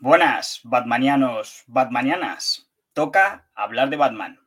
Buenas, Batmanianos, Batmanianas. Toca hablar de Batman.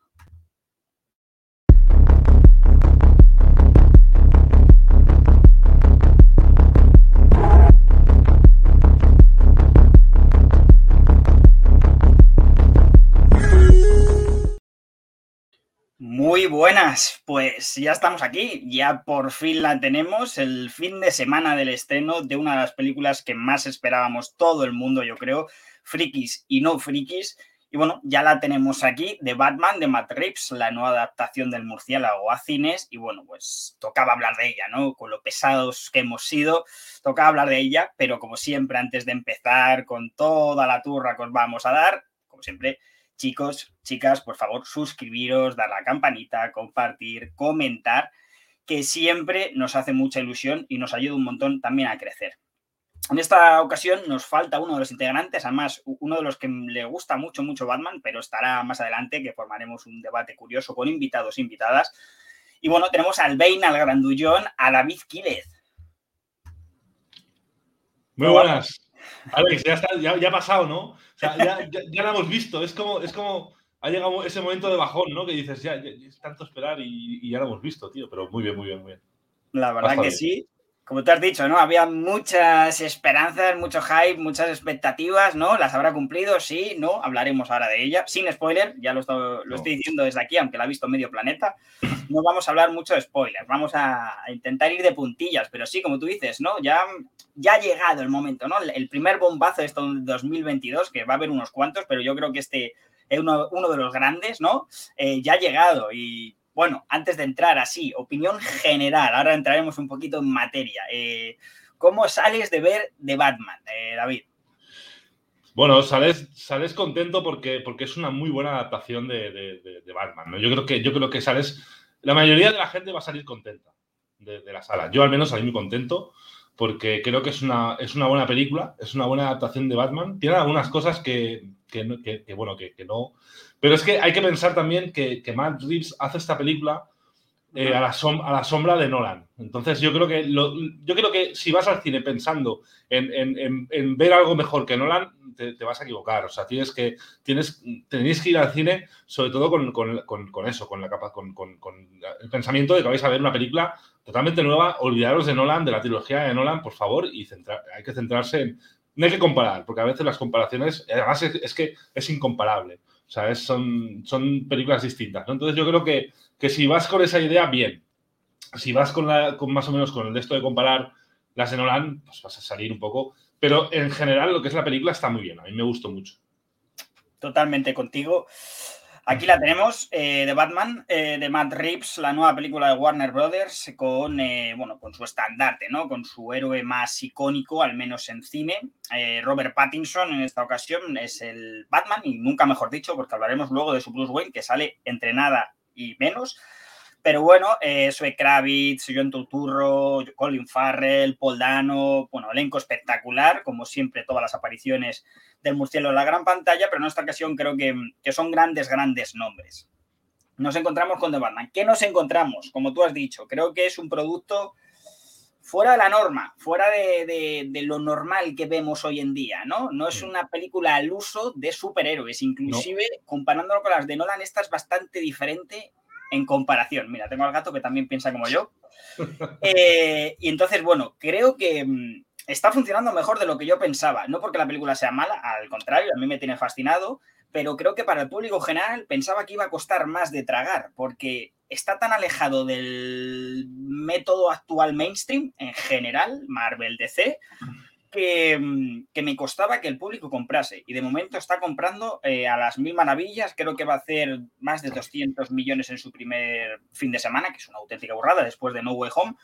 Buenas, pues ya estamos aquí, ya por fin la tenemos, el fin de semana del estreno de una de las películas que más esperábamos todo el mundo, yo creo, frikis y no frikis. Y bueno, ya la tenemos aquí, de Batman, de Matt Reeves, la nueva adaptación del murciélago a cines. Y bueno, pues tocaba hablar de ella, ¿no? Con lo pesados que hemos sido, tocaba hablar de ella, pero como siempre, antes de empezar con toda la turra que os vamos a dar, como siempre, Chicos, chicas, por favor, suscribiros, dar la campanita, compartir, comentar, que siempre nos hace mucha ilusión y nos ayuda un montón también a crecer. En esta ocasión nos falta uno de los integrantes, además uno de los que le gusta mucho, mucho Batman, pero estará más adelante, que formaremos un debate curioso con invitados e invitadas. Y bueno, tenemos al Bane, al Grandullón, a David Quílez. Muy buenas. Alex, ya, ya, ha pasado, ¿no? O sea, ya, ya, lo hemos visto. Es como, es como, ha llegado ese momento de bajón, ¿no? Que dices, ya, es tanto esperar y, ya lo hemos visto, tío. Pero muy bien, muy bien, muy bien. La verdad que sí. Como tú has dicho, ¿no? Había muchas esperanzas, mucho hype, muchas expectativas, ¿no? ¿Las habrá cumplido? Sí, no. Hablaremos ahora de ella. Sin spoiler, ya lo, estoy, lo estoy diciendo desde aquí, aunque la ha visto medio planeta. No vamos a hablar mucho de spoilers. Vamos a, intentar ir de puntillas, pero sí, como tú dices, ¿no? Ya ya ha llegado el momento, ¿no? El primer bombazo de esto 2022, que va a haber unos cuantos, pero yo creo que este es uno, de los grandes, ¿no? Eh, ya ha llegado y bueno, antes de entrar así, opinión general, ahora entraremos un poquito en materia. Eh, ¿Cómo sales de ver de Batman, eh, David? Bueno, sales, sales contento porque, porque es una muy buena adaptación de, Batman. ¿no? Yo, creo que, yo creo que sales. La mayoría de la gente va a salir contenta de, la sala. Yo al menos salí muy contento porque creo que es una, es una buena película, es una buena adaptación de Batman. Tiene algunas cosas que, bueno, que, no. Pero es que hay que pensar también que, Matt Reeves hace esta película eh, a, la a, la sombra de Nolan. Entonces yo creo que, yo creo que si vas al cine pensando en, ver algo mejor que Nolan, te, vas a equivocar. O sea, tienes que, tienes, tenéis que ir al cine sobre todo con, eso, con, la capa, con, el pensamiento de que vais a ver una película totalmente nueva. Olvidaros de Nolan, de la trilogía de Nolan, por favor, y hay que centrarse en... No hay que comparar, porque a veces las comparaciones, además es, que es incomparable. O sea, son, son películas distintas. Entonces yo creo que, que si vas con esa idea, bien. Si vas con, la, con más o menos con el de esto de comparar las de Nolan, pues vas a salir un poco. Pero en general lo que es la película está muy bien. A mí me gustó mucho. Totalmente contigo. Aquí la tenemos, eh, de Batman, eh, de Matt Reeves, la nueva película de Warner Brothers, con, eh, bueno, con su estandarte, ¿no? Con su héroe más icónico, al menos en cine. Robert Pattinson, en esta ocasión, es el Batman, y nunca mejor dicho, porque hablaremos luego de su Bruce Wayne, que sale entre nada y menos. Pero bueno, eh, Sue Kravitz, John Turturro, Colin Farrell, Paul Dano, bueno, elenco espectacular, como siempre, todas las apariciones del murciélago en la gran pantalla, pero en esta ocasión creo que, son grandes, grandes nombres. Nos encontramos con The Batman. ¿Qué nos encontramos? Como tú has dicho, creo que es un producto fuera de la norma, fuera de, de, lo normal que vemos hoy en día, ¿no? No es una película al uso de superhéroes, inclusive comparándolo con las de Nolan, esta es bastante diferente en comparación. Mira, tengo al gato que también piensa como yo. Eh, y entonces, bueno, creo que mm, está funcionando mejor de lo que yo pensaba. No porque la película sea mala, al contrario, a mí me tiene fascinado, pero creo que para el público general pensaba que iba a costar más de tragar, porque está tan alejado del método actual mainstream en general, Marvel DC, Mm, que, me costaba que el público comprase. Y de momento está comprando eh, a las mil maravillas. Creo que va a hacer más de 200 millones en su primer fin de semana, que es una auténtica burrada después de No Way Home.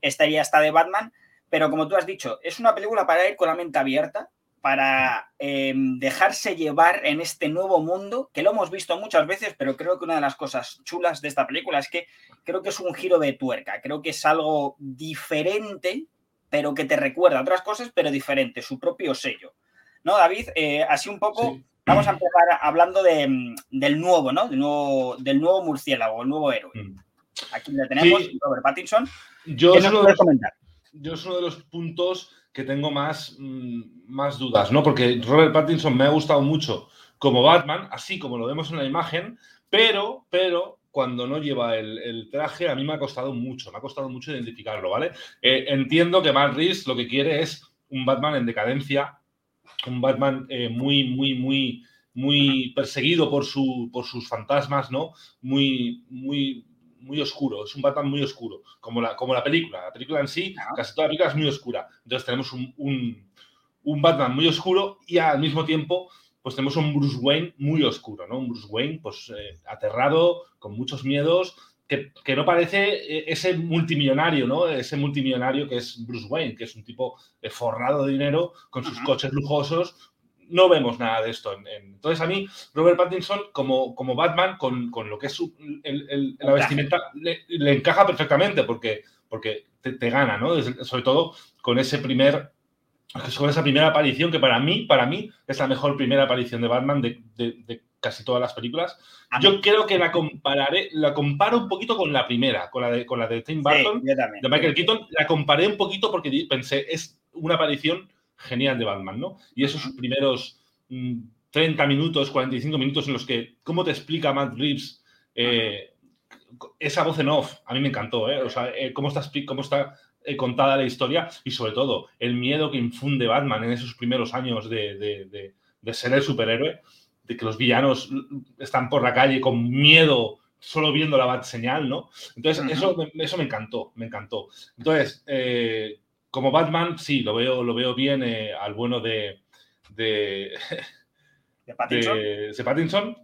Esta ya está de Batman. Pero como tú has dicho, es una película para ir con la mente abierta, para em, dejarse llevar en este nuevo mundo, que lo hemos visto muchas veces, pero creo que una de las cosas chulas de esta película es que creo que es un giro de tuerca, creo que es algo diferente pero que te recuerda otras cosas, pero diferente, su propio sello. ¿No, David? Eh, así un poco, vamos a empezar hablando de, del nuevo, ¿no? Del nuevo, del nuevo murciélago, el nuevo héroe. Mm. Aquí le tenemos, Robert Pattinson. Yo es, uno de los, yo es uno de los puntos que tengo más, mm, más dudas, ¿no? Porque Robert Pattinson me ha gustado mucho como Batman, así como lo vemos en la imagen, pero, pero cuando no lleva el, traje, a mí me ha costado mucho, me ha costado mucho identificarlo, ¿vale? Eh, entiendo que Matt Reeves lo que quiere es un Batman en decadencia, un Batman eh, muy, muy, muy, muy perseguido por, su, por sus fantasmas, ¿no? Muy, muy, muy oscuro, es un Batman muy oscuro, como la, como la película. La película en sí, casi toda la película es muy oscura. Entonces tenemos un, un, Batman muy oscuro y al mismo tiempo pues tenemos un Bruce Wayne muy oscuro, ¿no? Un Bruce Wayne pues eh, aterrado, con muchos miedos, que, que, no parece eh, ese multimillonario, ¿no? Ese multimillonario que es Bruce Wayne, que es un tipo forrado de dinero, con sus coches lujosos, no vemos nada de esto. entonces, a mí, Robert Pattinson, como, como Batman, con, lo que es la vestimenta, le, encaja perfectamente porque, porque te, gana, ¿no? sobre todo con ese primer. Con esa primera aparición, que para mí, para mí, es la mejor primera aparición de Batman de, casi todas las películas. Yo creo que la compararé, la comparo un poquito con la primera, con la de, con la de Tim Burton, de Michael Keaton. La comparé un poquito porque pensé, es una aparición genial de Batman, ¿no? Y esos primeros 30 mm, minutos, 45 minutos en los que, ¿cómo te explica Matt Reeves eh, esa voz en off? A mí me encantó, ¿eh? O sea, eh, cómo está, cómo está eh, contada la historia y sobre todo el miedo que infunde Batman en esos primeros años de, ser el superhéroe, de que los villanos están por la calle con miedo solo viendo la bat señal, ¿no? Entonces, eso, eso me encantó, me encantó. Entonces, como Batman, sí, lo veo, lo veo bien eh, al bueno de, de, ¿De, Pattinson?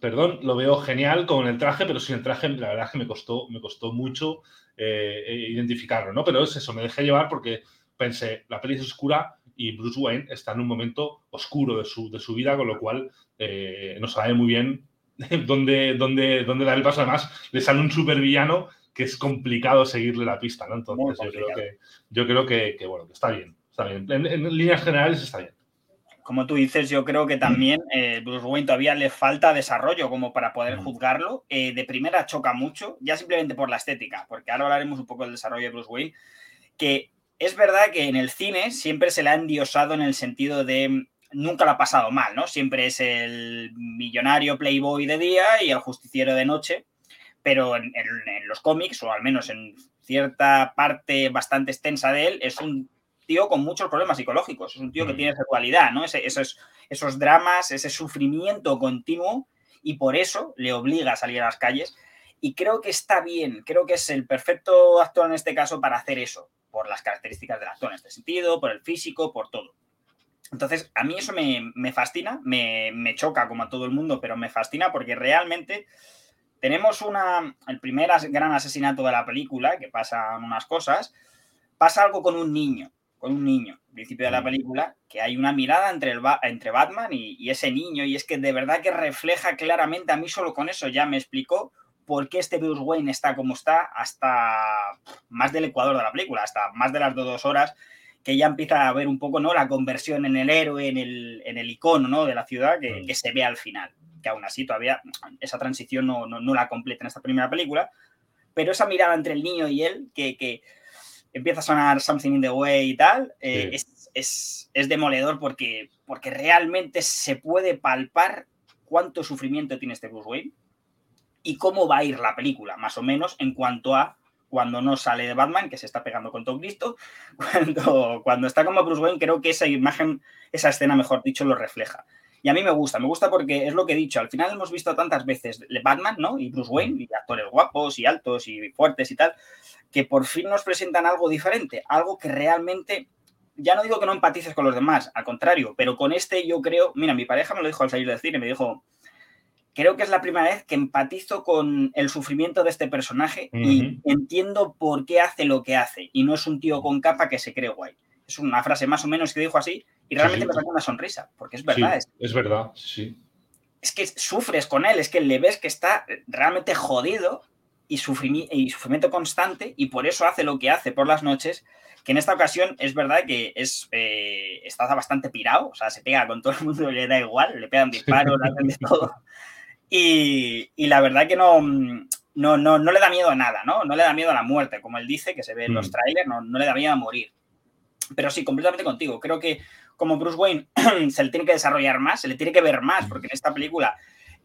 Perdón, lo veo genial con el traje, pero sin el traje, la verdad es que me costó, me costó mucho eh, eh, identificarlo, ¿no? Pero es eso, me dejé llevar porque pensé, la peli es oscura y Bruce Wayne está en un momento oscuro de su, de su vida, con lo cual no sabe muy bien dónde, dónde, dónde dar el paso. Además, le sale un supervillano que es complicado seguirle la pista, ¿no? Entonces yo creo, que, yo creo que, bueno, que está bien, está bien. En, líneas generales está bien. Como tú dices, yo creo que también eh, Bruce Wayne todavía le falta desarrollo como para poder juzgarlo. Eh, de primera choca mucho, ya simplemente por la estética, porque ahora hablaremos un poco del desarrollo de Bruce Wayne, que es verdad que en el cine siempre se le ha endiosado en el sentido de mm, nunca lo ha pasado mal, ¿no? Siempre es el millonario playboy de día y el justiciero de noche pero en, los cómics, o al menos en cierta parte bastante extensa de él, es un tío con muchos problemas psicológicos, es un tío que mm. tiene esa dualidad, ¿no? esos, esos dramas, ese sufrimiento continuo, y por eso le obliga a salir a las calles. Y creo que está bien, creo que es el perfecto actor en este caso para hacer eso, por las características del actor en este sentido, por el físico, por todo. Entonces, a mí eso me, me fascina, me, me, choca como a todo el mundo, pero me fascina porque realmente tenemos una, el primer gran asesinato de la película, que pasan unas cosas, pasa algo con un niño, con un niño, al principio de la mm. película, que hay una mirada entre, el, entre Batman y, ese niño, y es que de verdad que refleja claramente, a mí solo con eso ya me explicó por qué este Bruce Wayne está como está hasta más del ecuador de la película, hasta más de las dos horas, que ya empieza a ver un poco ¿no? la conversión en el héroe, en el, en el icono ¿no? de la ciudad que, mm. que se ve al final que aún así todavía esa transición no, la completa en esta primera película, pero esa mirada entre el niño y él, que, empieza a sonar Something in the Way y tal, eh, es, demoledor porque, porque realmente se puede palpar cuánto sufrimiento tiene este Bruce Wayne y cómo va a ir la película, más o menos, en cuanto a cuando no sale de Batman, que se está pegando con todo Cristo, cuando, cuando está como Bruce Wayne, creo que esa imagen, esa escena, mejor dicho, lo refleja. Y a mí me gusta, me gusta porque es lo que he dicho, al final hemos visto tantas veces Batman, ¿no? Y Bruce Wayne, y actores guapos y altos y fuertes y tal, que por fin nos presentan algo diferente, algo que realmente, ya no digo que no empatices con los demás, al contrario, pero con este yo creo, mira, mi pareja me lo dijo al salir del cine, me dijo, creo que es la primera vez que empatizo con el sufrimiento de este personaje y entiendo por qué hace lo que hace, y no es un tío con capa que se cree guay. Es una frase más o menos que dijo así, y realmente me saca una sonrisa, porque es verdad. es, verdad, sí. Es que sufres con él, es que le ves que está realmente jodido y, sufrimiento constante y por eso hace lo que hace por las noches, que en esta ocasión es verdad que es, eh, está bastante pirado, o sea, se pega con todo el mundo, le da igual, le pegan disparos, le hacen de todo. Y, la verdad que no, no, no, le da miedo a nada, ¿no? No le da miedo a la muerte, como él dice, que se ve en los mm. trailers, no, no le da miedo a morir. Pero sí, completamente contigo. Creo que como Bruce Wayne se le tiene que desarrollar más, se le tiene que ver más, porque en esta película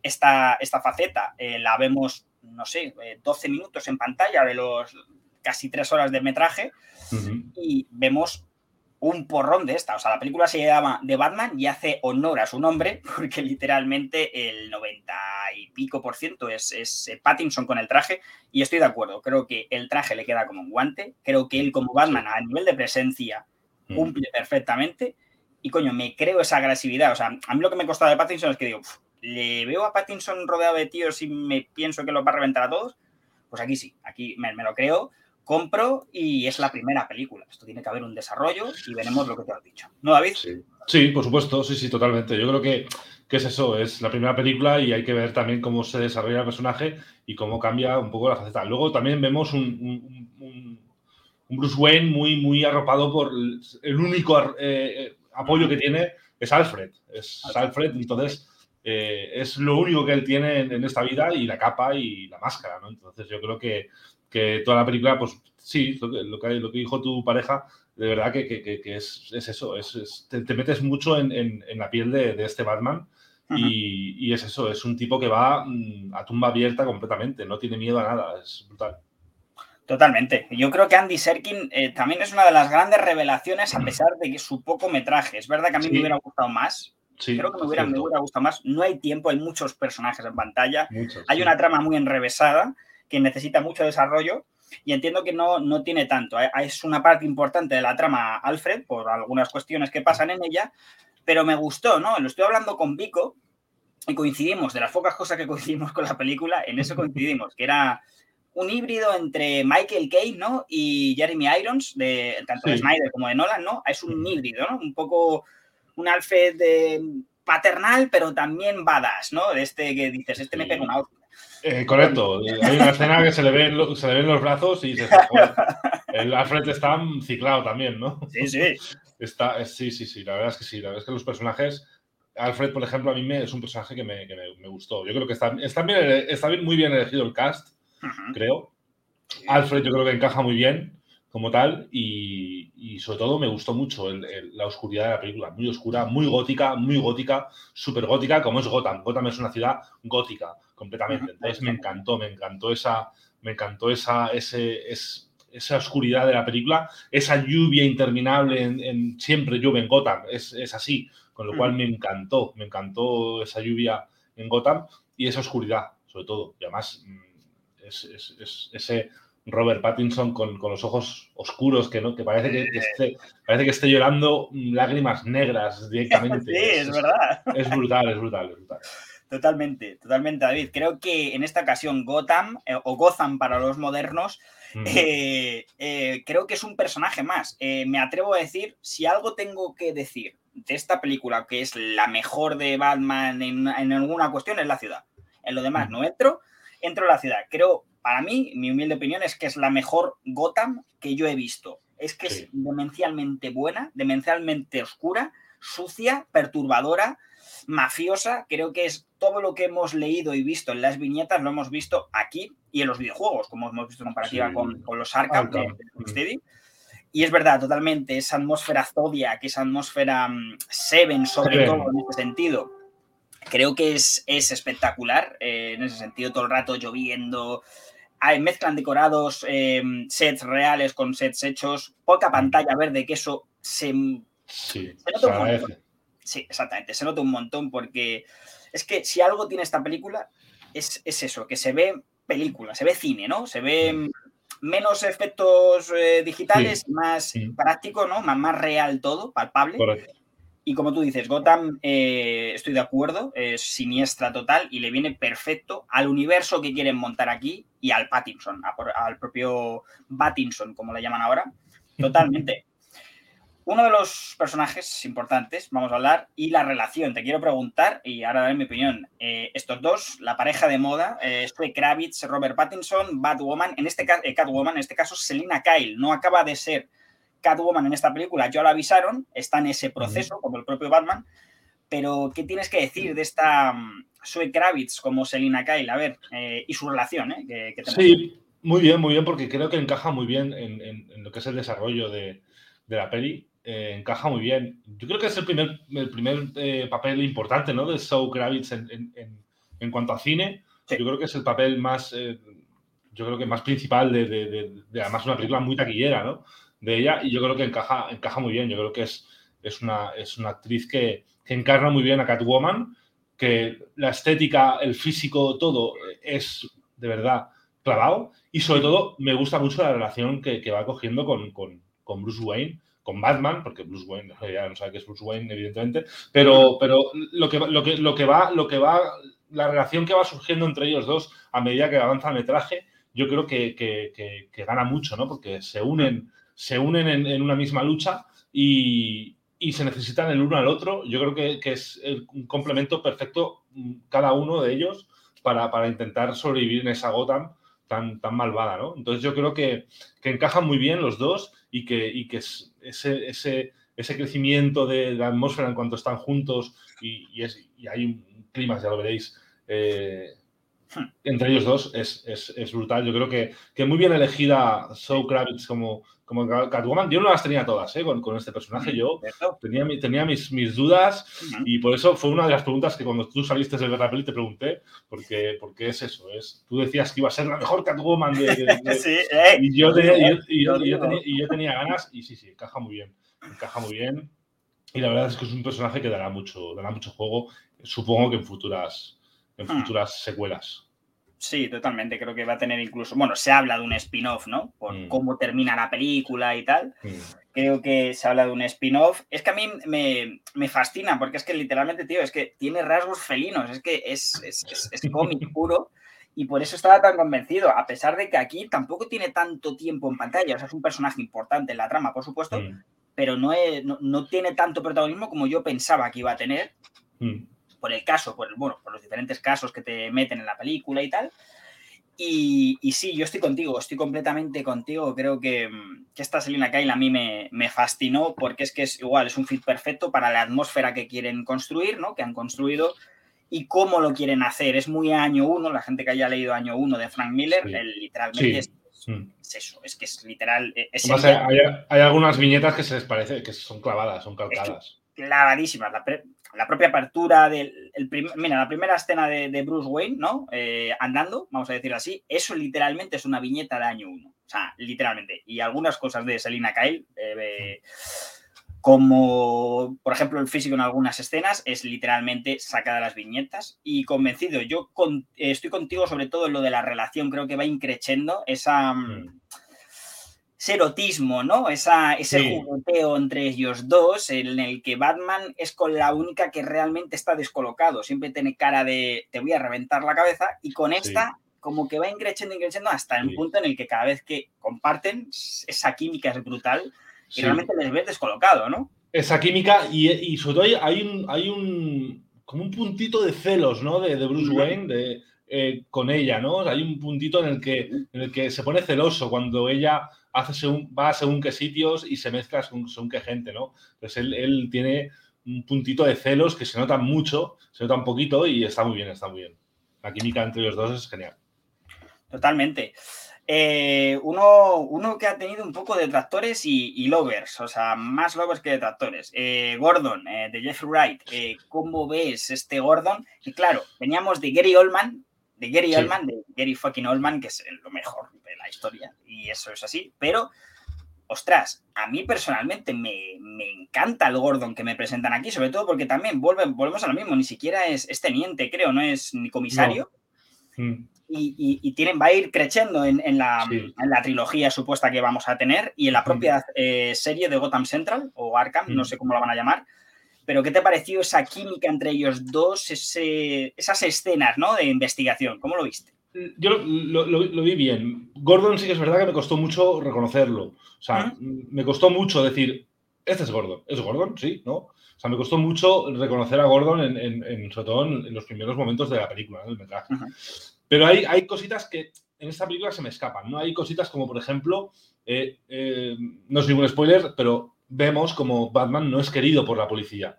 esta, esta faceta eh, la vemos, no sé, 12 minutos en pantalla de los casi tres horas de metraje y vemos un porrón de esta. O sea, la película se llama The Batman y hace honor a su nombre porque literalmente el 90 y pico por ciento es, es, Pattinson con el traje y estoy de acuerdo. Creo que el traje le queda como un guante. Creo que él como Batman a nivel de presencia mm. cumple perfectamente y coño, me creo esa agresividad. O sea, a mí lo que me costado de Pattinson es que digo, le veo a Pattinson rodeado de tíos y me pienso que los va a reventar a todos. Pues aquí sí, aquí me lo creo compro y es la primera película. Esto tiene que haber un desarrollo y veremos lo que te has dicho. ¿No, David? Sí, por supuesto, sí, sí, totalmente. Yo creo que, que, es eso, es la primera película y hay que ver también cómo se desarrolla el personaje y cómo cambia un poco la faceta. Luego también vemos un, un, Bruce Wayne muy, muy arropado por el único eh, eh, apoyo que tiene es Alfred. Es Alfred, entonces... Eh, es lo único que él tiene en, en, esta vida y la capa y la máscara, ¿no? Entonces yo creo que, que toda la película, pues sí, lo que, lo que, dijo tu pareja, de verdad que, es, eso, es, te, metes mucho en, la piel de, este Batman y, es eso, es un tipo que va mm, a tumba abierta completamente, no tiene miedo a nada, es brutal. Totalmente. Yo creo que Andy Serkin eh, también es una de las grandes revelaciones a pesar de que su poco metraje. Es verdad que a mí me hubiera gustado más. creo que me hubiera, me hubiera, gustado más. No hay tiempo, hay muchos personajes en pantalla. hay una trama muy enrevesada que necesita mucho desarrollo y entiendo que no, no tiene tanto. ¿eh? Es una parte importante de la trama Alfred por algunas cuestiones que pasan en ella, pero me gustó, ¿no? Lo estoy hablando con Vico y coincidimos, de las pocas cosas que coincidimos con la película, en eso coincidimos, que era un híbrido entre Michael Caine, ¿no? Y Jeremy Irons, de, tanto de Snyder como de Nolan, ¿no? Es un híbrido, ¿no? Un poco un Alfred de paternal, pero también badass, ¿no? De este que dices, este me pega una eh, correcto. Hay una escena que se le, ven, se le ven los brazos y se El Alfred está ciclado también, ¿no? Sí, sí. Está, sí, sí, sí. La verdad es que sí. La verdad es que los personajes. Alfred, por ejemplo, a mí me, es un personaje que me, que me, gustó. Yo creo que está, está, bien, está bien, muy bien elegido el cast, creo. Alfred, yo creo que encaja muy bien como tal y, y sobre todo me gustó mucho la oscuridad de la película, muy oscura, muy gótica, muy gótica, súper gótica, como es Gotham. Gotham es una ciudad gótica completamente. Entonces me encantó, me encantó esa, me encantó esa, ese, esa oscuridad de la película, esa lluvia interminable, en, siempre llueve en Gotham, es, es, así, con lo cual me encantó, me encantó esa lluvia en Gotham y esa oscuridad, sobre todo. Y además, es, es, ese Robert Pattinson con, los ojos oscuros, que, ¿no? que parece que, esté, parece que esté llorando lágrimas negras directamente. Sí, es, verdad. Es brutal, es brutal, es brutal. Totalmente, totalmente, David. Creo que en esta ocasión Gotham, eh, o Gotham para los modernos, eh, eh, creo que es un personaje más. me atrevo a decir, si algo tengo que decir de esta película, que es la mejor de Batman en, alguna cuestión, es la ciudad. En lo demás no entro, entro a la ciudad. Creo para mí, mi humilde opinión es que es la mejor Gotham que yo he visto. Es que es demencialmente buena, demencialmente oscura, sucia, perturbadora, mafiosa. Creo que es todo lo que hemos leído y visto en las viñetas, lo hemos visto aquí y en los videojuegos, como hemos visto en comparativa con, los Arkham de, de Y es verdad, totalmente, esa atmósfera Zodiac, esa atmósfera mm, Seven, sobre todo en este sentido, creo que es, es espectacular. Eh, en ese sentido, todo el rato lloviendo, mezclan decorados, em, sets reales con sets hechos, poca pantalla verde, que eso se, sí, nota un montón. Sí, exactamente, se nota un montón porque es que si algo tiene esta película es, eso, que se ve película, se ve cine, ¿no? Se ve menos efectos eh, digitales, más práctico, ¿no? Más, más real todo, palpable. Y como tú dices, Gotham, eh, estoy de acuerdo, es siniestra total y le viene perfecto al universo que quieren montar aquí y al Pattinson, al propio Pattinson, como le llaman ahora. Totalmente. Uno de los personajes importantes, vamos a hablar, y la relación. Te quiero preguntar, y ahora daré mi opinión. Eh, estos dos, la pareja de moda, eh, Kravitz, Robert Pattinson, Batwoman, en este caso, eh, Catwoman, en este caso Selina Kyle, no acaba de ser Catwoman en esta película, ya la avisaron, está en ese proceso, como el propio Batman, pero ¿qué tienes que decir de esta um, Zoe Kravitz como Selina Kyle? A ver, eh, y su relación, ¿eh? sí, muy bien, muy bien, porque creo que encaja muy bien en, lo que es el desarrollo de, la peli. eh, encaja muy bien. Yo creo que es el primer, el primer eh, papel importante ¿no? de Zoe Kravitz en, en, cuanto a cine. Yo creo que es el papel más, eh, yo creo que más principal de, de, de, además una película muy taquillera ¿no? De ella y yo creo que encaja, encaja muy bien. Yo creo que es, es, una, es una actriz que, que encarna muy bien a Catwoman, que la estética, el físico, todo es de verdad clavado y sobre todo me gusta mucho la relación que, que va cogiendo con, con, con Bruce Wayne con Batman, porque Bruce Wayne ya no sabe que es Bruce Wayne, evidentemente, pero, pero lo, que, lo, que, lo que va, lo que va, la relación que va surgiendo entre ellos dos a medida que avanza el metraje, yo creo que, que, gana mucho, ¿no? Porque se unen, se unen en, una misma lucha y, y, se necesitan el uno al otro. Yo creo que, es un complemento perfecto mm, cada uno de ellos para, para intentar sobrevivir en esa Gotham tan, tan malvada, ¿no? Entonces yo creo que, que encajan muy bien los dos y que, y que ese, ese, ese crecimiento de la atmósfera en cuanto están juntos y, y, es, y hay un clima, ya lo veréis, eh, hmm. entre ellos dos es, es, es, brutal. Yo creo que, que muy bien elegida Zoe Kravitz como, como Catwoman, yo no las tenía todas ¿eh? con, con, este personaje. Yo tenía, tenía mis, mis dudas y por eso fue una de las preguntas que cuando tú saliste de ver la peli te pregunté, porque, porque es eso. Es, tú decías que iba a ser la mejor Catwoman de. sí, eh, y, yo tenía, y, yo, tenía, y yo tenía ganas y sí, sí, encaja muy bien. Encaja muy bien. Y la verdad es que es un personaje que dará mucho, dará mucho juego, supongo que en futuras, en hmm. futuras secuelas. Sí, totalmente. Creo que va a tener incluso, bueno, se habla de un spin-off, ¿no? Por mm. cómo termina la película y tal. Mm. Creo que se habla de un spin-off. Es que a mí me, me, fascina, porque es que literalmente, tío, es que tiene rasgos felinos, es que es, es, es, cómic puro. Y por eso estaba tan convencido, a pesar de que aquí tampoco tiene tanto tiempo en pantalla. O sea, es un personaje importante en la trama, por supuesto, mm. pero no, no, no, tiene tanto protagonismo como yo pensaba que iba a tener por el caso, por, bueno, por los diferentes casos que te meten en la película y tal. Y, y sí, yo estoy contigo, estoy completamente contigo. Creo que, que esta Selina Kyle a mí me, me, fascinó porque es que es igual, es un fit perfecto para la atmósfera que quieren construir, ¿no? Que han construido y cómo lo quieren hacer. Es muy año uno, la gente que haya leído año uno de Frank Miller, literalmente Es, mm. es, eso, es que es literal. E, es hay, hay, algunas viñetas que se les parece que son clavadas, son calcadas. clavadísimas. La, la propia apertura del. El mira, la primera escena de, Bruce Wayne, ¿no? Eh, andando, vamos a decirlo así, eso literalmente es una viñeta de año uno. O sea, literalmente. Y algunas cosas de Selina Kyle, eh, como por ejemplo el físico en algunas escenas, es literalmente sacada de las viñetas. Y convencido, yo estoy contigo sobre todo en lo de la relación, creo que va increciendo esa. Mm ese erotismo, ¿no? Esa, ese jugueteo entre ellos dos, en el que Batman es con la única que realmente está descolocado. Siempre tiene cara de te voy a reventar la cabeza, y con esta, como que va increciendo, increciendo hasta el punto en el que cada vez que comparten, esa química es brutal y realmente les ves descolocado, ¿no? Esa química, y, y sobre todo hay un, hay un como un puntito de celos, ¿no? De, de Bruce Wayne, de, eh, con ella, ¿no? Hay un puntito en el, que, en el que se pone celoso cuando ella hace según, va según qué sitios y se mezcla según, qué gente, ¿no? Entonces él, tiene un puntito de celos que se nota mucho, se nota un poquito y está muy bien, está muy bien. La química entre los dos es genial. Totalmente. Eh, uno, uno, que ha tenido un poco de detractores y, lovers, o sea, más lovers que detractores. Eh, Gordon, eh, de Jeff Wright, ¿cómo ves este Gordon? Y claro, veníamos de Gary Oldman, de Gary Oldman, de Gary fucking Oldman, que es lo mejor de la historia, y eso es así, pero, ostras, a mí personalmente me, me encanta el Gordon que me presentan aquí, sobre todo porque también vuelve, volvemos a lo mismo, ni siquiera es, teniente, creo, no es ni comisario. Mm. Y, y, tienen, va a ir creciendo en, en, la, en, la, trilogía supuesta que vamos a tener y en la propia eh, serie de Gotham Central o Arkham, no mm. sé cómo la van a llamar, pero ¿qué te pareció esa química entre ellos dos, esas escenas ¿no? de investigación? ¿Cómo lo viste? Yo lo, vi bien. Gordon sí que es verdad que me costó mucho reconocerlo. O sea, me costó mucho decir, este es Gordon. ¿Es Gordon? Sí, ¿no? O sea, me costó mucho reconocer a Gordon, en, sobre todo en, los primeros momentos de la película, del metraje. Pero hay, hay cositas que en esta película se me escapan, ¿no? Hay cositas como, por ejemplo, eh, eh, no es ningún spoiler, pero vemos como Batman no es querido por la policía.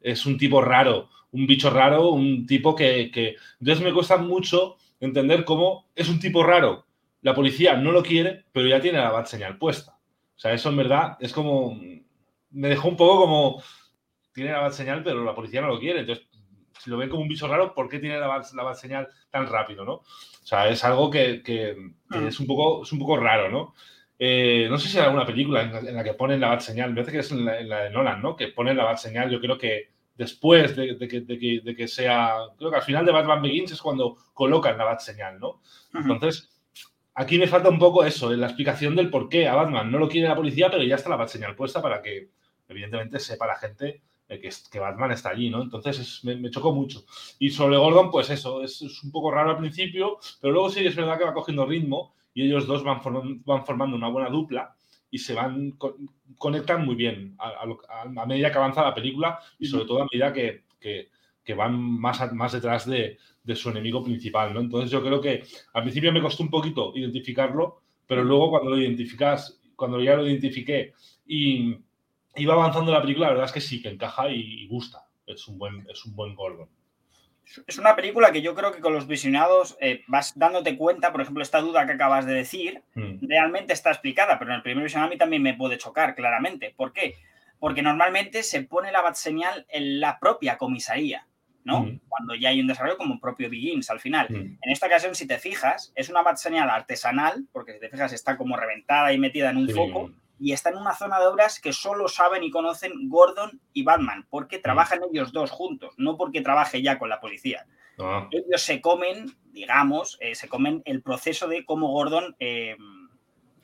Es un tipo raro, un bicho raro, un tipo que, que... Entonces me cuesta mucho entender cómo es un tipo raro. La policía no lo quiere, pero ya tiene la bat señal puesta. O sea, eso en verdad es como... me dejó un poco como, tiene la bad señal, pero la policía no lo quiere. Entonces, si lo ven como un bicho raro, ¿por qué tiene la bad, la señal tan rápido, no? O sea, es algo que, mm. es, un poco, es un poco raro, ¿no? Eh, no sé si hay alguna película en la, que ponen la bad señal, me parece que es en la, de Nolan, ¿no? Que ponen la bad señal, yo creo que después de, que, sea, creo que al final de Batman Begins es cuando colocan la bad señal, ¿no? Entonces, aquí me falta un poco eso, la explicación del por qué a Batman no lo quiere la policía, pero ya está la bad señal puesta para que, evidentemente, sepa la gente que, que Batman está allí, ¿no? Entonces me, chocó mucho. Y sobre Gordon, pues eso, es, un poco raro al principio, pero luego sí es verdad que va cogiendo ritmo y ellos dos van, van formando una buena dupla y se van, conectan muy bien a, medida que avanza la película y sobre todo a medida que, que, van más, más detrás de, de, su enemigo principal, ¿no? Entonces yo creo que al principio me costó un poquito identificarlo, pero luego cuando lo identificas, cuando ya lo identifiqué y iba avanzando la película, la verdad es que sí, que encaja y, gusta. Es un buen, es un buen Gordon. Es una película que yo creo que con los visionados eh, vas dándote cuenta, por ejemplo, esta duda que acabas de decir, hmm. realmente está explicada, pero en el primer visionado a mí también me puede chocar, claramente. ¿Por qué? Porque normalmente se pone la bat señal en la propia comisaría, ¿no? Hmm. Cuando ya hay un desarrollo como propio Begins al final. Hmm. En esta ocasión, si te fijas, es una bat señal artesanal, porque si te fijas está como reventada y metida en un foco, y está en una zona de obras que solo saben y conocen Gordon y Batman, porque trabajan ellos dos juntos, no porque trabaje ya con la policía. Ah. Ellos se comen, digamos, eh, se comen el proceso de cómo Gordon eh,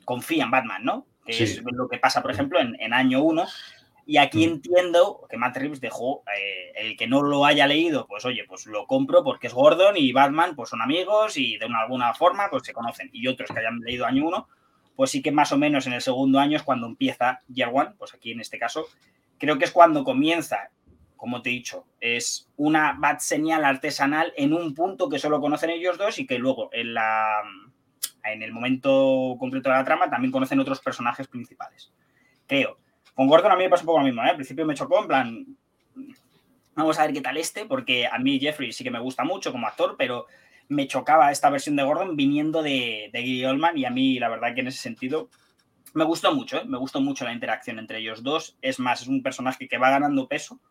confía en Batman, ¿no? Que es lo que pasa, por ejemplo, en, año 1. Y aquí mm. entiendo que Matt Reeves dejó, eh, el que no lo haya leído, pues oye, pues lo compro porque es Gordon y Batman, pues son amigos y de una, alguna forma pues se conocen. Y otros que hayan leído año 1, pues sí que más o menos en el segundo año es cuando empieza Year One, pues aquí en este caso, creo que es cuando comienza, como te he dicho, es una bad señal artesanal en un punto que solo conocen ellos dos y que luego en, la, en el momento concreto de la trama también conocen otros personajes principales. Creo. Con Gordon a mí me pasa un poco lo mismo, ¿eh? al principio me chocó, en plan, vamos a ver qué tal este, porque a mí Jeffrey sí que me gusta mucho como actor, pero me chocaba esta versión de Gordon viniendo de, de Gary y a mí la verdad que en ese sentido me gustó mucho, ¿eh? me gustó mucho la interacción entre ellos dos. Es más, es un personaje que va ganando peso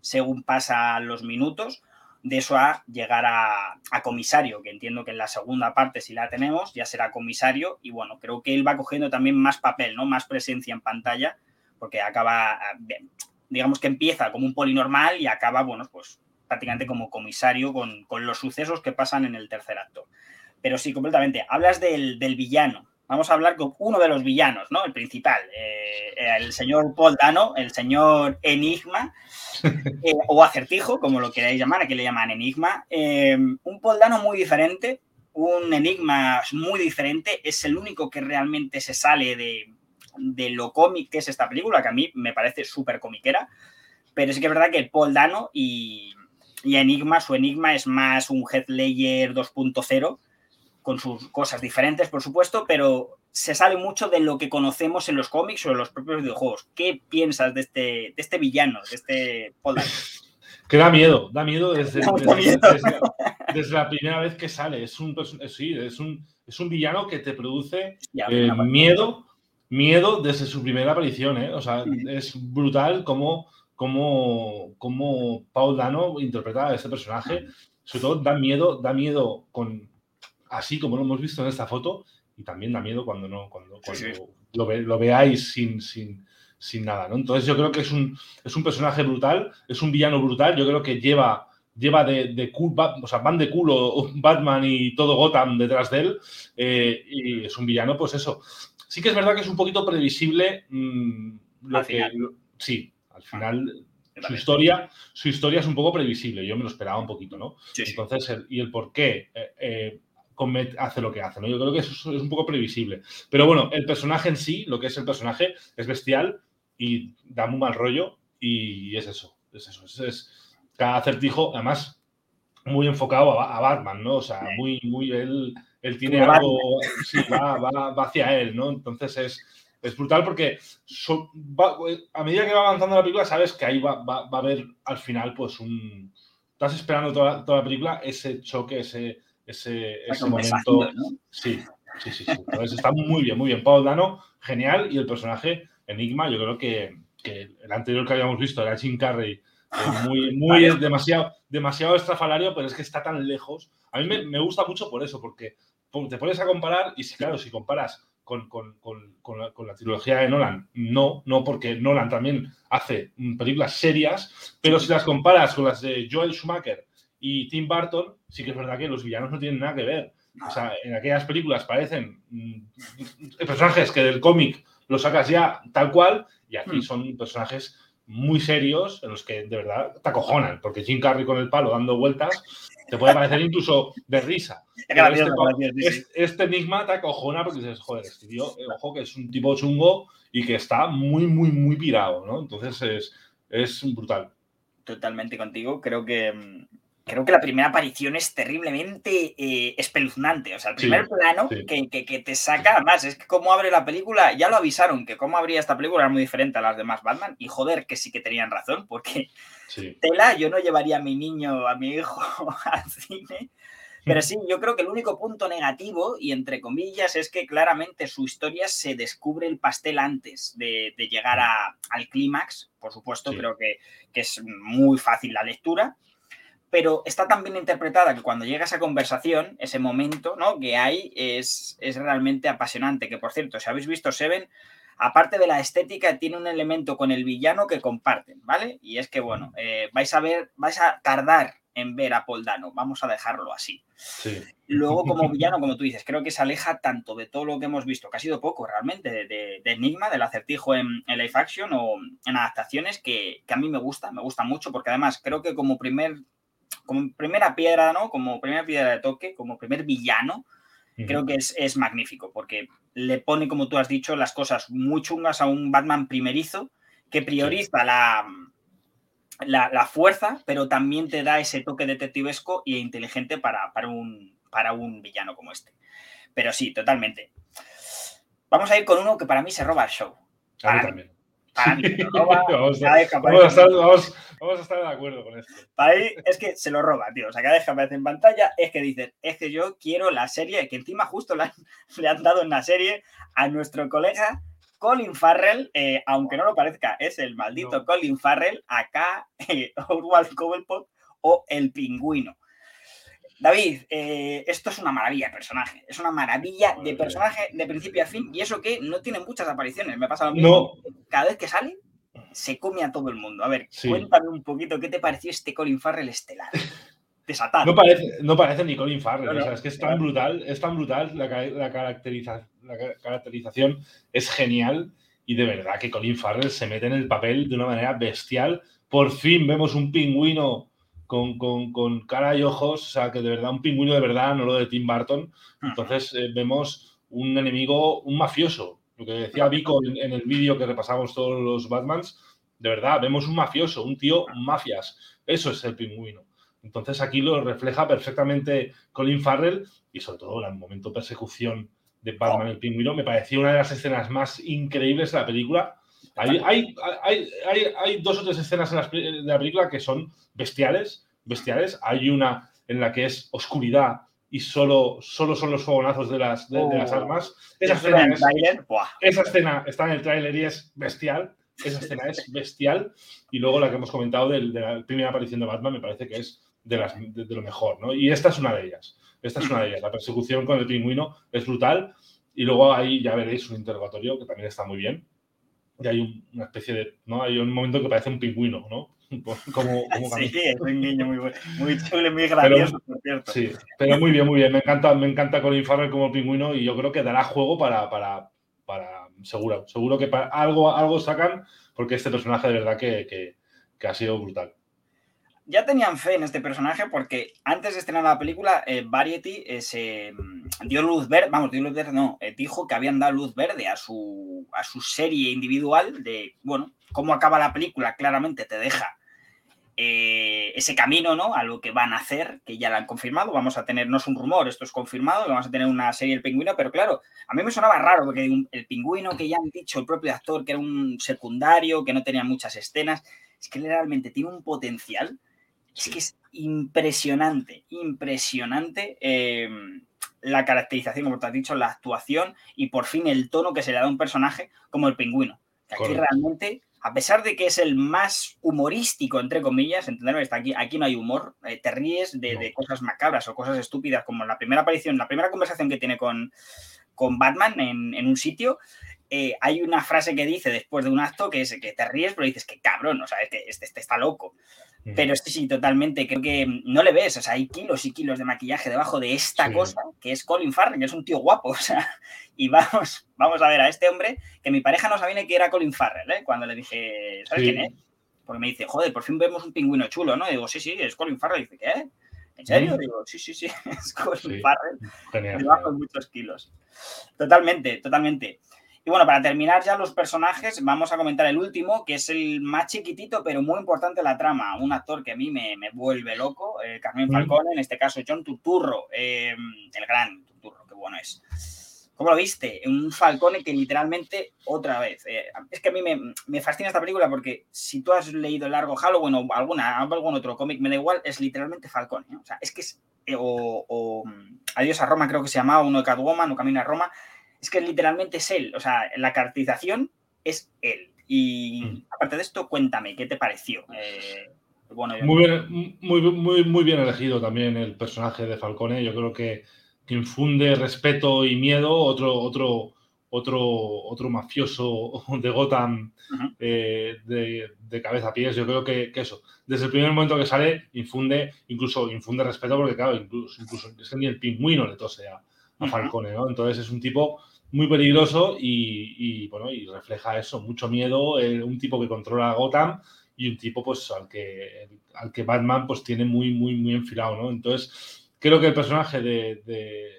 según pasan los minutos. De eso a llegar a, comisario, que entiendo que en la segunda parte, si la tenemos, ya será comisario. Y bueno, creo que él va cogiendo también más papel, ¿no? Más presencia en pantalla, porque acaba, digamos que empieza como un polinormal y acaba, bueno, pues prácticamente como comisario con, los sucesos que pasan en el tercer acto. Pero sí, completamente. Hablas del, villano. Vamos a hablar con uno de los villanos, ¿no? El principal, eh, el señor Paul Dano, el señor Enigma, eh, o Acertijo, como lo queráis llamar, aquí le llaman Enigma. Eh, un Paul Dano muy diferente, un Enigma muy diferente, es el único que realmente se sale de, de lo cómic que es esta película, que a mí me parece súper comiquera, pero sí que es verdad que Paul Dano y, y Enigma, su Enigma es más un Headlayer 2.0, con sus cosas diferentes, por supuesto, pero se sale mucho de lo que conocemos en los cómics o en los propios videojuegos. ¿Qué piensas de este, de este villano, de este Que da miedo, da miedo desde, desde, la primera vez que sale. Es un, sí, es un, es un villano que te produce eh, miedo, miedo desde su primera aparición. ¿eh? O sea, es brutal como cómo, cómo Paul Dano interpreta a este personaje. Sobre todo da miedo, da miedo con así como lo hemos visto en esta foto, y también da miedo cuando no, cuando, Lo, veáis sin, sin, sin, nada. ¿no? Entonces yo creo que es un, es un personaje brutal, es un villano brutal. Yo creo que lleva lleva de, de o sea, van de culo Batman y todo Gotham detrás de él. Eh, y es un villano, pues eso. Sí que es verdad que es un poquito previsible. Mm, lo que, sí, al final, su historia, su historia es un poco previsible. Yo me lo esperaba un poquito, ¿no? Entonces, y el por qué eh, eh, hace lo que hace, ¿no? Yo creo que eso es un poco previsible. Pero bueno, el personaje en sí, lo que es el personaje, es bestial y da muy mal rollo y es eso. Es eso. Es, cada acertijo, además, muy enfocado a, Batman, ¿no? O sea, muy, muy, él, él tiene algo, sí, va, va hacia él, ¿no? Entonces es es brutal porque a medida que va avanzando la película, sabes que ahí va, a haber al final, pues un. Estás esperando toda, la película ese choque, ese, ese, momento. Sí, sí, sí. sí. está muy bien, muy bien. Paul Dano, genial. Y el personaje Enigma, yo creo que, que el anterior que habíamos visto era Jim Carrey, muy, muy demasiado, demasiado estrafalario, pero es que está tan lejos. A mí me, gusta mucho por eso, porque te pones a comparar y si, claro, si comparas con, la, trilogía de Nolan, no, no, porque Nolan también hace películas serias, pero si las comparas con las de Joel Schumacher y Tim Burton, sí que es verdad que los villanos no tienen nada que ver. O sea, en aquellas películas parecen mm, personajes que del cómic los sacas ya tal cual, y aquí hmm. son personajes muy serios en los que de verdad te acojonan, porque Jim Carrey con el palo dando vueltas te puede parecer incluso de risa. Este, este, enigma te acojona porque dices, joder, este tío, eh, ojo, que es un tipo chungo y que está muy, muy, muy pirado, ¿no? Entonces es, es brutal. Totalmente contigo. Creo que mm, creo que la primera aparición es terriblemente eh, espeluznante. O sea, el primer plano que, te saca, además, es que cómo abre la película, ya lo avisaron, que cómo abría esta película era muy diferente a las demás Batman. Y joder, que sí que tenían razón, porque tela, yo no llevaría a mi niño, a mi hijo al cine. Pero sí, yo creo que el único punto negativo, y entre comillas, es que claramente su historia se descubre el pastel antes de, llegar al clímax. Por supuesto, creo que, que es muy fácil la lectura pero está tan bien interpretada que cuando llega esa conversación, ese momento ¿no? que hay, es, es realmente apasionante. Que por cierto, si habéis visto Seven, aparte de la estética, tiene un elemento con el villano que comparten, ¿vale? Y es que, bueno, eh, vais a ver, vais a tardar en ver a Poldano, vamos a dejarlo así. Sí. Luego, como villano, como tú dices, creo que se aleja tanto de todo lo que hemos visto, que ha sido poco realmente, de, Enigma, del acertijo en, en, live action o en adaptaciones, que, que, a mí me gusta, me gusta mucho, porque además creo que como primer como primera piedra, ¿no? Como primera piedra de toque, como primer villano, creo que es, magnífico, porque le pone, como tú has dicho, las cosas muy chungas a un Batman primerizo que prioriza la, la, fuerza, pero también te da ese toque detectivesco e inteligente para, para, un, para un villano como este. Pero sí, totalmente. Vamos a ir con uno que para mí se roba el show. A mí también. Vamos, a, estar, de acuerdo con esto. Para es que se lo roba, tío. O sea, cada vez que aparece en pantalla es que dicen, es que yo quiero la serie, que encima justo le han, dado en la serie a nuestro colega Colin Farrell, eh, aunque no lo parezca, es el maldito Colin Farrell, acá, eh, Orwell Cobblepot o el pingüino. David, eh, esto es una maravilla de personaje. Es una maravilla de personaje de principio a fin. Y eso que no tiene muchas apariciones. Me pasa lo mismo. Cada vez que sale, se come a todo el mundo. A ver, cuéntame un poquito qué te pareció este Colin Farrell estelar. Desatado. No parece, no parece ni Colin Farrell. es que es tan brutal, es tan brutal. La, la caracterización es genial. Y de verdad que Colin Farrell se mete en el papel de una manera bestial. Por fin vemos un pingüino con, cara y ojos, o sea, que de verdad un pingüino de verdad, no lo de Tim Burton. Entonces eh, vemos un enemigo, un mafioso. Lo que decía Vico en, el vídeo que repasamos todos los Batmans, de verdad, vemos un mafioso, un tío mafias. Eso es el pingüino. Entonces aquí lo refleja perfectamente Colin Farrell y sobre todo el momento persecución de Batman el pingüino me pareció una de las escenas más increíbles de la película hay, hay, dos o tres escenas en la, película que son bestiales, bestiales. Hay una en la que es oscuridad y solo, solo son los fogonazos de las, de, las oh. armas. Esa escena, esa escena está en el tráiler y es bestial. Esa escena es bestial. Y luego la que hemos comentado de, la primera aparición de Batman me parece que es de, las, de, lo mejor. ¿no? Y esta es una de ellas. Esta es una de ellas. La persecución con el pingüino es brutal. Y luego ahí ya veréis un interrogatorio que también está muy bien y hay una especie de, ¿no? Hay un momento que parece un pingüino, ¿no? Como, sí, es un niño muy, muy chulo, muy gracioso, por cierto. Sí, pero muy bien, muy bien. Me encanta, me encanta Colin Farrell como pingüino y yo creo que dará juego para, para, para seguro, seguro que para, algo, algo sacan porque este personaje de verdad que, que, que ha sido brutal ya tenían fe en este personaje porque antes de estrenar la película, eh, Variety eh, se mm, dio luz verde, vamos, dio luz verde, no, eh, dijo que habían dado luz verde a su, a su serie individual de, bueno, cómo acaba la película, claramente te deja ese camino, ¿no? A lo que van a hacer, que ya lo han confirmado, vamos a tener, no es un rumor, esto es confirmado, vamos a tener una serie del pingüino, pero claro, a mí me sonaba raro porque el pingüino que ya han dicho el propio actor que era un secundario, que no tenía muchas escenas, es que realmente tiene un potencial es que es impresionante, impresionante em, la caracterización, como te has dicho, la actuación y por fin el tono que se le da a un personaje como el pingüino. Que aquí realmente a pesar de que es el más humorístico, entre comillas, entenderme, está aquí, aquí no hay humor, eh, te ríes de, cosas macabras o cosas estúpidas, como la primera aparición, la primera conversación que tiene con, con Batman en, un sitio, eh, hay una frase que dice después de un acto que es que te ríes, pero dices que cabrón, o sea, es que este, este está loco. Pero sí, sí, totalmente. Creo que no le ves. O sea, hay kilos y kilos de maquillaje debajo de esta cosa, que es Colin Farrell, que es un tío guapo. O sea, y vamos, vamos a ver a este hombre, que mi pareja no sabía que era Colin Farrell, ¿eh? Cuando le dije, ¿sabes quién es? Porque me dice, joder, por fin vemos un pingüino chulo, ¿no? Y digo, sí, sí, es Colin Farrell. Y dice, ¿qué? ¿En serio? Digo, sí, sí, sí, es Colin Farrell. Genial. Debajo de muchos kilos. Totalmente, totalmente. Y bueno, para terminar ya los personajes, vamos a comentar el último, que es el más chiquitito, pero muy importante la trama. Un actor que a mí me, vuelve loco, eh, Carmen. Falcone, en este caso John Turturro, eh, el gran Turturro, qué bueno es. ¿Cómo lo viste? Un Falcone que literalmente, otra vez, eh, es que a mí me, fascina esta película porque si tú has leído Largo Halloween o alguna, algún otro cómic, me da igual, es literalmente Falcone. O sea, es que es, o, o, mm, Adiós a Roma creo que se llamaba, uno de Catwoman o Camino a Roma, es que literalmente es él. O sea, la caracterización es él. Y mm. aparte de esto, cuéntame, ¿qué te pareció? Eh, bueno, muy, bien, muy, muy, muy bien elegido también el personaje de Falcone. Yo creo que, infunde respeto y miedo. Otro, otro, otro, otro mafioso de Gotham eh, de, cabeza a pies. Yo creo que, eso, desde el primer momento que sale, infunde, incluso infunde respeto, porque claro, incluso, incluso es que ni el pingüino le tose a, Falcone, ¿no? Entonces es un tipo muy peligroso y, bueno, y refleja eso, mucho miedo, eh, un tipo que controla a Gotham y un tipo pues al que, al que Batman pues tiene muy, muy, muy enfilado, ¿no? Entonces, creo que el personaje de...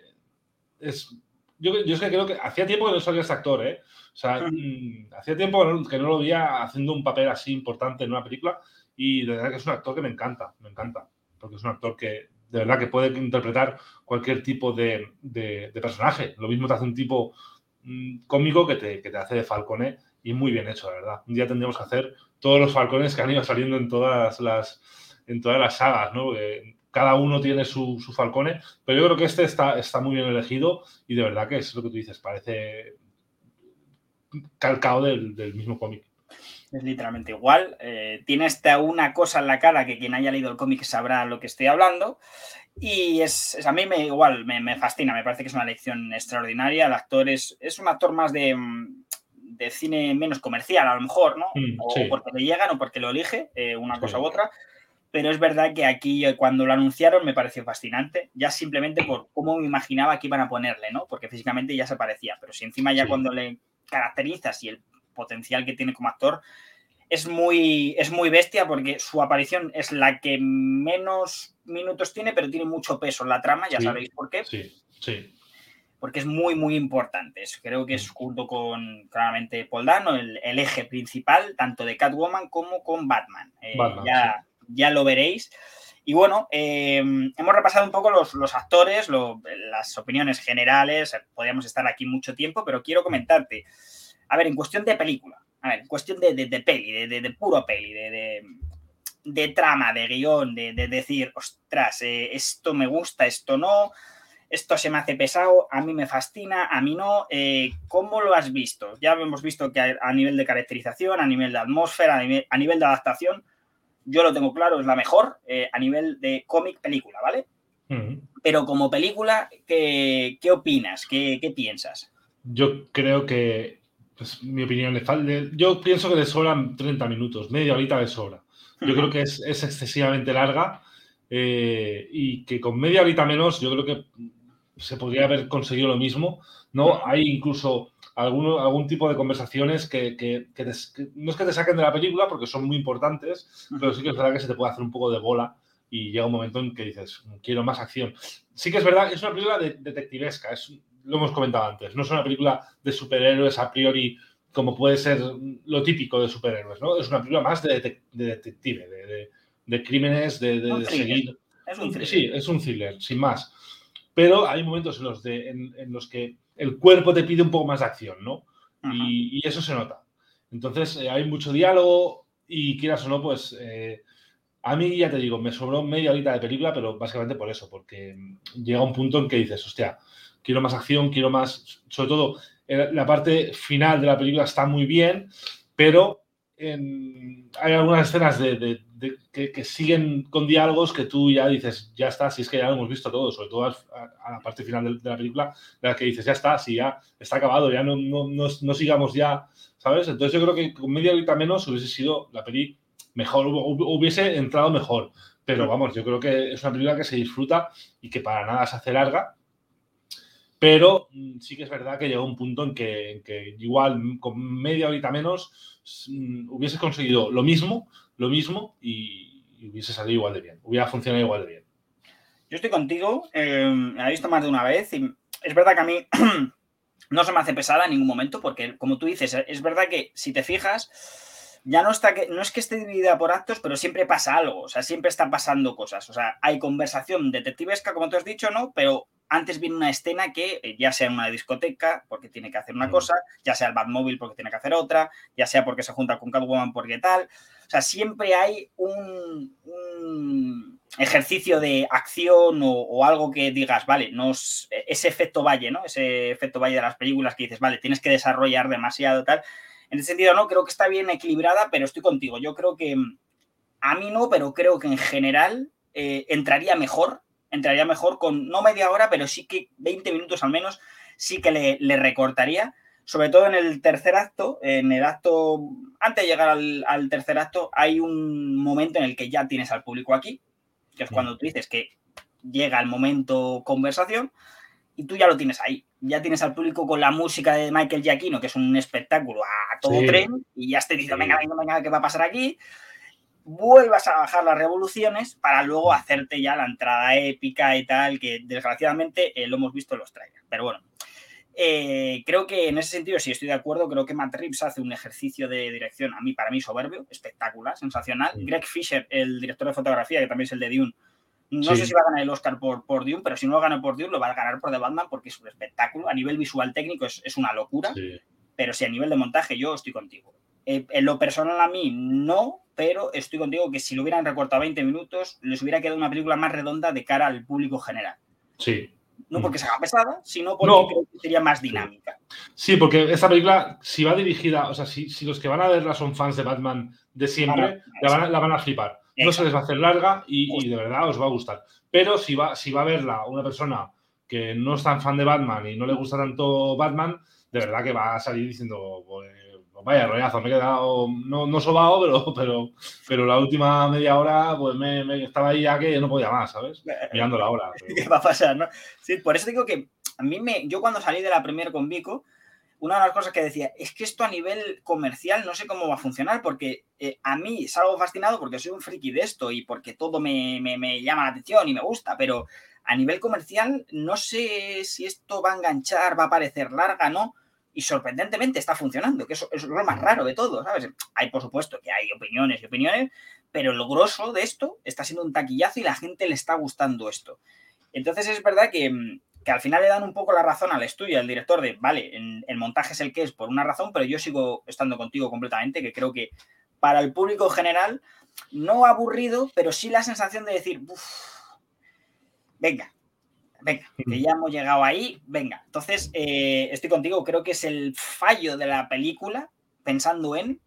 es, yo, yo es que creo que hacía tiempo que no salía este actor, ¿eh? O sea, mm, hacía tiempo que no, lo veía haciendo un papel así importante en una película y de verdad que es un actor que me encanta, me encanta, porque es un actor que de verdad que puede interpretar cualquier tipo de, personaje. Lo mismo te hace un tipo mm, cómico que te, hace de Falcone y muy bien hecho, la verdad. Un día tendríamos que hacer todos los Falcones que han ido saliendo en todas las, en todas las sagas, ¿no? cada uno tiene su, Falcone, pero yo creo que este está, está muy bien elegido y de verdad que es lo que tú dices, parece calcado del, del mismo cómic. Es literalmente igual. Eh, tiene esta una cosa en la cara que quien haya leído el cómic sabrá lo que estoy hablando. Y es, a mí me igual, me, fascina, me parece que es una lección extraordinaria. El actor es, es un actor más de, de, cine menos comercial, a lo mejor, ¿no? Mm, o porque le llegan o porque lo elige, eh, una cosa u otra. Pero es verdad que aquí eh, cuando lo anunciaron me pareció fascinante, ya simplemente por cómo me imaginaba que iban a ponerle, ¿no? Porque físicamente ya se parecía, pero si encima ya cuando le caracterizas y el potencial que tiene como actor, es muy, es muy bestia porque su aparición es la que menos minutos tiene, pero tiene mucho peso en la trama, ya sabéis por qué. Sí, sí. Porque es muy, muy importante. Creo que es mm. junto con, claramente, Paul Dano, el, eje principal, tanto de Catwoman como con Batman. Eh, ya, ya lo veréis. Y bueno, eh, hemos repasado un poco los, actores, las opiniones generales. Podríamos estar aquí mucho tiempo, pero quiero comentarte a ver, en cuestión de película, a ver, en cuestión de, peli, de, puro peli, de, trama, de guion, de, decir, ostras, eh, esto me gusta, esto no, esto se me hace pesado, a mí me fascina, a mí no. Eh, ¿Cómo lo has visto? Ya hemos visto que a, nivel de caracterización, a nivel de atmósfera, a nivel, de adaptación, yo lo tengo claro, es la mejor eh, a nivel de cómic película, ¿vale? Pero como película, ¿qué, opinas? ¿Qué, ¿Qué, piensas? Yo creo que pues mi opinión, le falta. Yo pienso que le sobran 30 minutos, media horita de sobra. Yo creo que es, excesivamente larga eh, y que con media horita menos yo creo que se podría haber conseguido lo mismo. ¿no? Hay incluso alguno, algún tipo de conversaciones que, no es que te saquen de la película porque son muy importantes, pero sí que es verdad que se te puede hacer un poco de bola y llega un momento en que dices, quiero más acción. Sí que es verdad, es una película de, detectivesca, es lo hemos comentado antes, no es una película de superhéroes a priori como puede ser lo típico de superhéroes, ¿no? Es una película más de, detective, de, crímenes, de, seguir. Es un Sí, es un thriller, sin más. Pero hay momentos en los, en, los que el cuerpo te pide un poco más de acción, ¿no? Y, eso se nota. Entonces, eh, hay mucho diálogo y quieras o no, pues eh, a mí, ya te digo, me sobró media horita de película, pero básicamente por eso, porque llega un punto en que dices, hostia, quiero más acción, quiero más, sobre todo la parte final de la película está muy bien, pero hay algunas escenas de, que, siguen con diálogos que tú ya dices, ya está, si es que ya lo hemos visto todo, sobre todo a, la parte final de, la película, de la que dices, ya está, si ya está acabado, ya no, no, sigamos ya, ¿sabes? Entonces yo creo que con media horita menos hubiese sido la peli mejor, hubiese entrado mejor. Pero vamos, yo creo que es una película que se disfruta y que para nada se hace larga. Pero mm, sí que es verdad que llegó un punto en que, igual con media horita menos mm, hubiese conseguido lo mismo, lo mismo y, hubiese salido igual de bien, hubiera funcionado igual de bien. Yo estoy contigo, eh, me he visto más de una vez y es verdad que a mí no se me hace pesada en ningún momento porque, como tú dices, es verdad que si te fijas, ya no está que, no es que esté dividida por actos, pero siempre pasa algo, o sea, siempre están pasando cosas, o sea, hay conversación detectivesca, como tú has dicho, ¿no? Pero antes viene una escena que eh, ya sea en una discoteca porque tiene que hacer una mm. cosa, ya sea el Batmóvil porque tiene que hacer otra, ya sea porque se junta con Catwoman porque tal, o sea, siempre hay un, ejercicio de acción o, o, algo que digas, vale, no ese efecto valle, ¿no? Ese efecto valle de las películas que dices, vale, tienes que desarrollar demasiado tal en ese sentido, no, creo que está bien equilibrada, pero estoy contigo. Yo creo que mm, a mí no, pero creo que en general eh, entraría mejor, entraría mejor con no media hora, pero sí que 20 minutos al menos, sí que le, recortaría. Sobre todo en el tercer acto, en el acto, antes de llegar al, tercer acto, hay un momento en el que ya tienes al público aquí, que es cuando tú dices que llega el momento conversación y tú ya lo tienes ahí. Ya tienes al público con la música de Michael Giacchino, que es un espectáculo a todo tren, y ya te diciendo, venga, venga, venga, ¿qué va a pasar aquí? Vuelvas a bajar las revoluciones para luego hacerte ya la entrada épica y tal, que desgraciadamente eh, lo hemos visto en los trailers. Pero bueno, eh, creo que en ese sentido sí estoy de acuerdo. Creo que Matt Reeves hace un ejercicio de dirección, a mí, para mí, soberbio, espectacular, sensacional. Greg Fisher, el director de fotografía, que también es el de Dune, no sé si va a ganar el Oscar por, por Dune, pero si no lo gana por Dune, lo va a ganar por The Batman porque es un espectáculo. A nivel visual técnico es, una locura. Pero si a nivel de montaje, yo estoy contigo. Eh, en lo personal a mí, no, pero estoy contigo que si lo hubieran recortado 20 minutos, les hubiera quedado una película más redonda de cara al público general. Sí. No porque sea pesada, sino porque creo que sería más dinámica. Sí, porque esta película, si va dirigida, o sea, si, si los que van a verla son fans de Batman de siempre, la van a flipar no se les va a hacer larga y, de verdad os va a gustar. Pero si va, si va a verla una persona que no es tan fan de Batman y no le gusta tanto Batman, de verdad que va a salir diciendo, pues, vaya rollazo, me he quedado, no, no sobado, pero, pero, pero la última media hora, pues me, estaba ahí ya que no podía más, ¿sabes? Mirando la hora. ¿Qué va a pasar, no? Sí, por eso digo que a mí me, yo cuando salí de la premier con Vico, una de las cosas que decía, es que esto a nivel comercial no sé cómo va a funcionar, porque eh, a mí salgo fascinado porque soy un friki de esto y porque todo me, llama la atención y me gusta, pero a nivel comercial no sé si esto va a enganchar, va a parecer larga, ¿no? Y sorprendentemente está funcionando, que eso, es lo más raro de todo, ¿sabes? Hay, por supuesto, que hay opiniones y opiniones, pero el grosso de esto está siendo un taquillazo y la gente le está gustando esto. Entonces es verdad que mm, que al final le dan un poco la razón al estudio, al director, de, vale, el montaje es el que es por una razón, pero yo sigo estando contigo completamente, que creo que para el público general, no aburrido, pero sí la sensación de decir, venga, venga, que ya hemos llegado ahí, venga. Entonces, eh, estoy contigo, creo que es el fallo de la película, pensando en,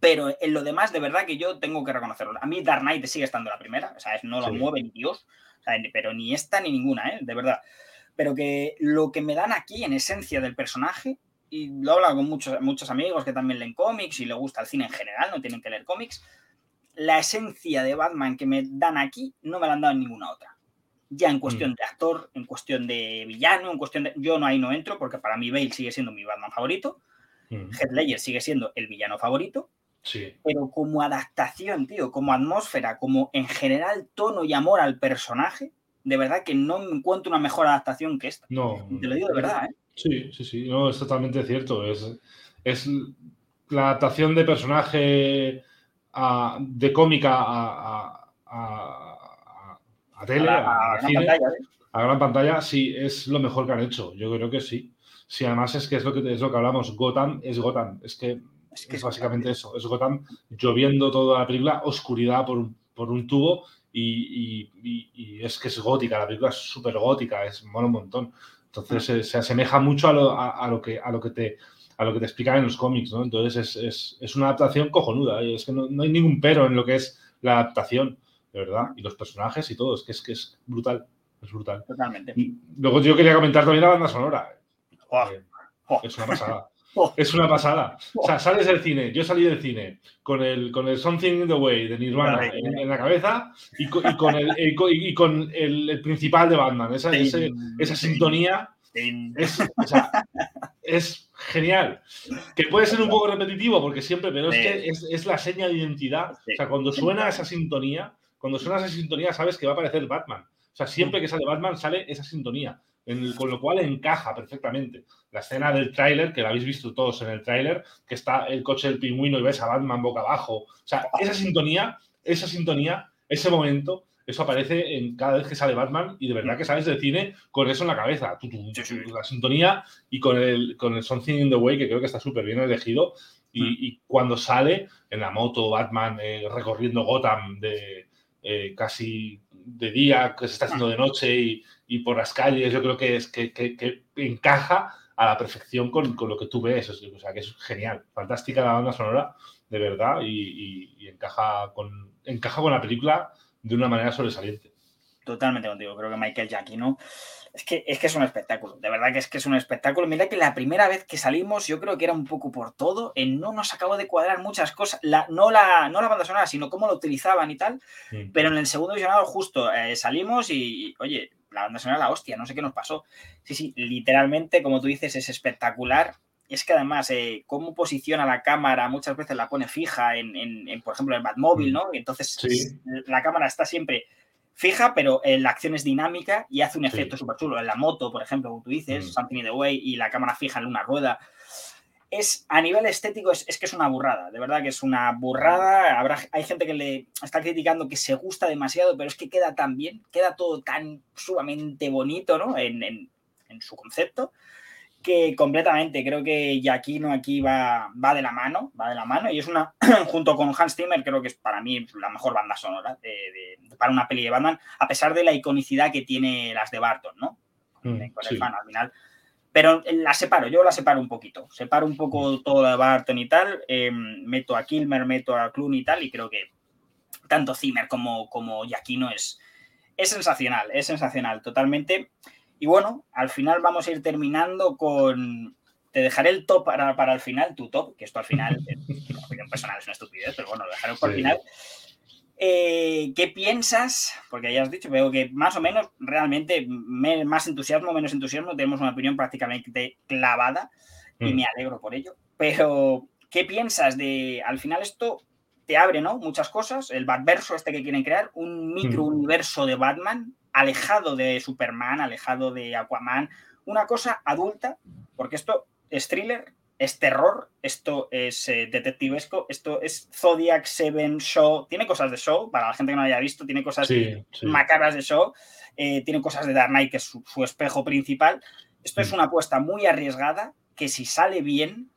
pero en lo demás, de verdad que yo tengo que reconocerlo. A mí Dark Knight sigue estando la primera, o sea, no lo mueve ni Dios pero ni esta ni ninguna, ¿eh? de verdad. Pero que lo que me dan aquí en esencia del personaje, y lo he hablado con muchos, muchos amigos que también leen cómics y le gusta el cine en general, no tienen que leer cómics, la esencia de Batman que me dan aquí no me la han dado en ninguna otra. Ya en cuestión mm. de actor, en cuestión de villano, en cuestión de... Yo no ahí no entro porque para mí Bale sigue siendo mi Batman favorito. Mm. Heath Ledger sigue siendo el villano favorito. Pero como adaptación, tío, como atmósfera, como en general tono y amor al personaje, de verdad que no encuentro una mejor adaptación que esta. No. Te lo digo de verdad, ¿eh? Sí, sí, sí, no, es totalmente cierto. Es, es la adaptación de personaje de cómica a, a, tele, a, cine, pantalla, ¿eh? a gran pantalla, sí, es lo mejor que han hecho. Yo creo que sí. Sí, además es que es lo que, es lo que hablamos. Gotham es Gotham. Es que es, que es básicamente eso. Es Gotham lloviendo toda la película, oscuridad por, por un tubo y, y, es que es gótica. La película es súper gótica, es mola un montón. Entonces se, asemeja mucho a lo, a, lo, que, a lo que te a lo que te explican en los cómics, ¿no? Entonces es, una adaptación cojonuda, es que no, hay ningún pero en lo que es la adaptación, de verdad, y los personajes y todo, es que es, que es brutal, es brutal. Totalmente. luego yo quería comentar también la banda sonora. Eh, es una pasada. Es una pasada. O sea, sales del cine, yo salí del cine con el, con el Something in the Way de Nirvana en, la cabeza y con, el, y con el, principal de Batman. Esa, esa sintonía es, es, genial. Que puede ser un poco repetitivo porque siempre, pero es que es, la seña de identidad. O sea, cuando suena esa sintonía, cuando suena esa sintonía, sabes que va a aparecer Batman. O sea, siempre que sale Batman sale esa sintonía con lo cual encaja perfectamente. La escena del tráiler, que la habéis visto todos en el tráiler, que está el coche del pingüino y ves a Batman boca abajo. O sea, esa sintonía, esa sintonía, ese momento, eso aparece en cada vez que sale Batman y de verdad que sales del cine con eso en la cabeza. La sintonía y con el, con el Something in the Way, que creo que está súper bien elegido. Y, mm. cuando sale en la moto Batman eh, recorriendo Gotham de eh, casi de día, que se está haciendo de noche y, y por las calles, yo creo que, es, que, que, encaja a la perfección con, con, lo que tú ves. O sea, que es genial, fantástica la banda sonora, de verdad, y, y, encaja, con, encaja con la película de una manera sobresaliente. Totalmente contigo, creo que Michael Giacchino es que, es que es un espectáculo, de verdad que es que es un espectáculo. Mira que la primera vez que salimos, yo creo que era un poco por todo, en no nos acabó de cuadrar muchas cosas, la, no, la, no la banda sonora, sino cómo lo utilizaban y tal, pero en el segundo visionado justo eh, salimos y, oye, la banda sonora la hostia, no sé qué nos pasó. Sí, sí, literalmente, como tú dices, es espectacular. Es que además, eh, cómo posiciona la cámara, muchas veces la pone fija en, en, por ejemplo, en Batmóvil, mm. ¿no? Entonces la cámara está siempre fija, pero eh, la acción es dinámica y hace un efecto súper chulo. En la moto, por ejemplo, como tú dices, mm. Something in the Way, y la cámara fija en una rueda es a nivel estético es, que es una burrada, de verdad que es una burrada. Habrá, hay gente que le está criticando que se gusta demasiado, pero es que queda tan bien, queda todo tan sumamente bonito ¿no? en, su concepto, que completamente creo que Giacchino aquí va, va de la mano, va de la mano, y es una, junto con Hans Zimmer, creo que es para mí la mejor banda sonora para una peli de Batman, a pesar de la iconicidad que tiene las de Barton, ¿no? Mm, con el fan, al final pero la separo, yo la separo un poquito. Separo un poco todo de Barton y tal. Eh, meto a Kilmer, meto a Clooney y tal. Y creo que tanto Zimmer como, como Giacchino es, es sensacional, es sensacional, totalmente. Y bueno, al final vamos a ir terminando con. Te dejaré el top para, para el final, tu top, que esto al final, en opinión personal, es una estupidez, pero bueno, lo dejaré para el final. Eh, ¿Qué piensas? Porque ya has dicho, veo que más o menos realmente más entusiasmo, menos entusiasmo, tenemos una opinión prácticamente clavada y mm. me alegro por ello. Pero, ¿qué piensas de, al final esto te abre, ¿no? Muchas cosas, el Batverso este que quieren crear, un micro mm. universo de Batman, alejado de Superman, alejado de Aquaman, una cosa adulta, porque esto es thriller, es terror, esto es eh, detectivesco, esto es Zodiac Seven Show, tiene cosas de show, para la gente que no haya visto, tiene cosas macabras de show, eh, tiene cosas de Dark Knight, que es su, espejo principal. Esto es mm. una apuesta muy arriesgada, que si sale bien,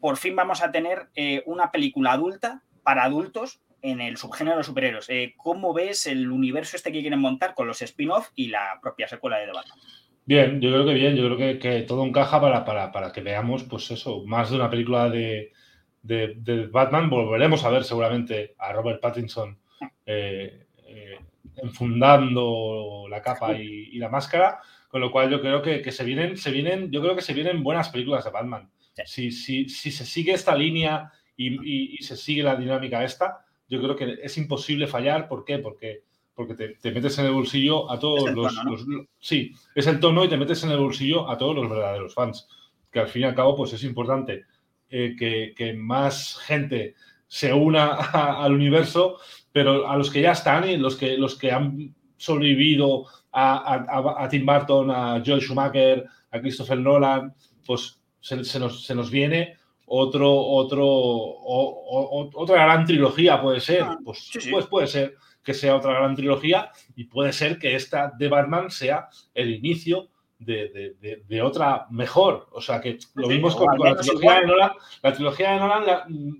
por fin vamos a tener eh, una película adulta para adultos en el subgénero de superhéroes. ¿Cómo ves el universo este que quieren montar con los spin-off y la propia secuela de The Batman? Bien, yo creo que bien, yo creo que, todo encaja para, para, que veamos, pues eso, más de una película de, de, Batman. Volveremos a ver seguramente a Robert Pattinson eh, eh, enfundando la capa y, la máscara, con lo cual yo creo que, se vienen, se vienen, yo creo que se vienen buenas películas de Batman. Si, si, si se sigue esta línea y, y, se sigue la dinámica esta, yo creo que es imposible fallar. ¿Por qué? Porque porque te, metes en el bolsillo a todos los, Sí, es el tono y te metes en el bolsillo a todos los verdaderos fans. Que al fin y al cabo, pues es importante eh, que, más gente se una al universo, pero a los que ya están y los que, los que han sobrevivido a, Tim Burton, a Joel Schumacher, a Christopher Nolan, pues se, nos, se nos, viene otro, otro, otra gran trilogía, puede ser. Ah, pues, pues puede ser que sea otra gran trilogía y puede ser que esta de Batman sea el inicio de, otra mejor. O sea que lo vimos con, la trilogía de Nolan. La trilogía de Nolan,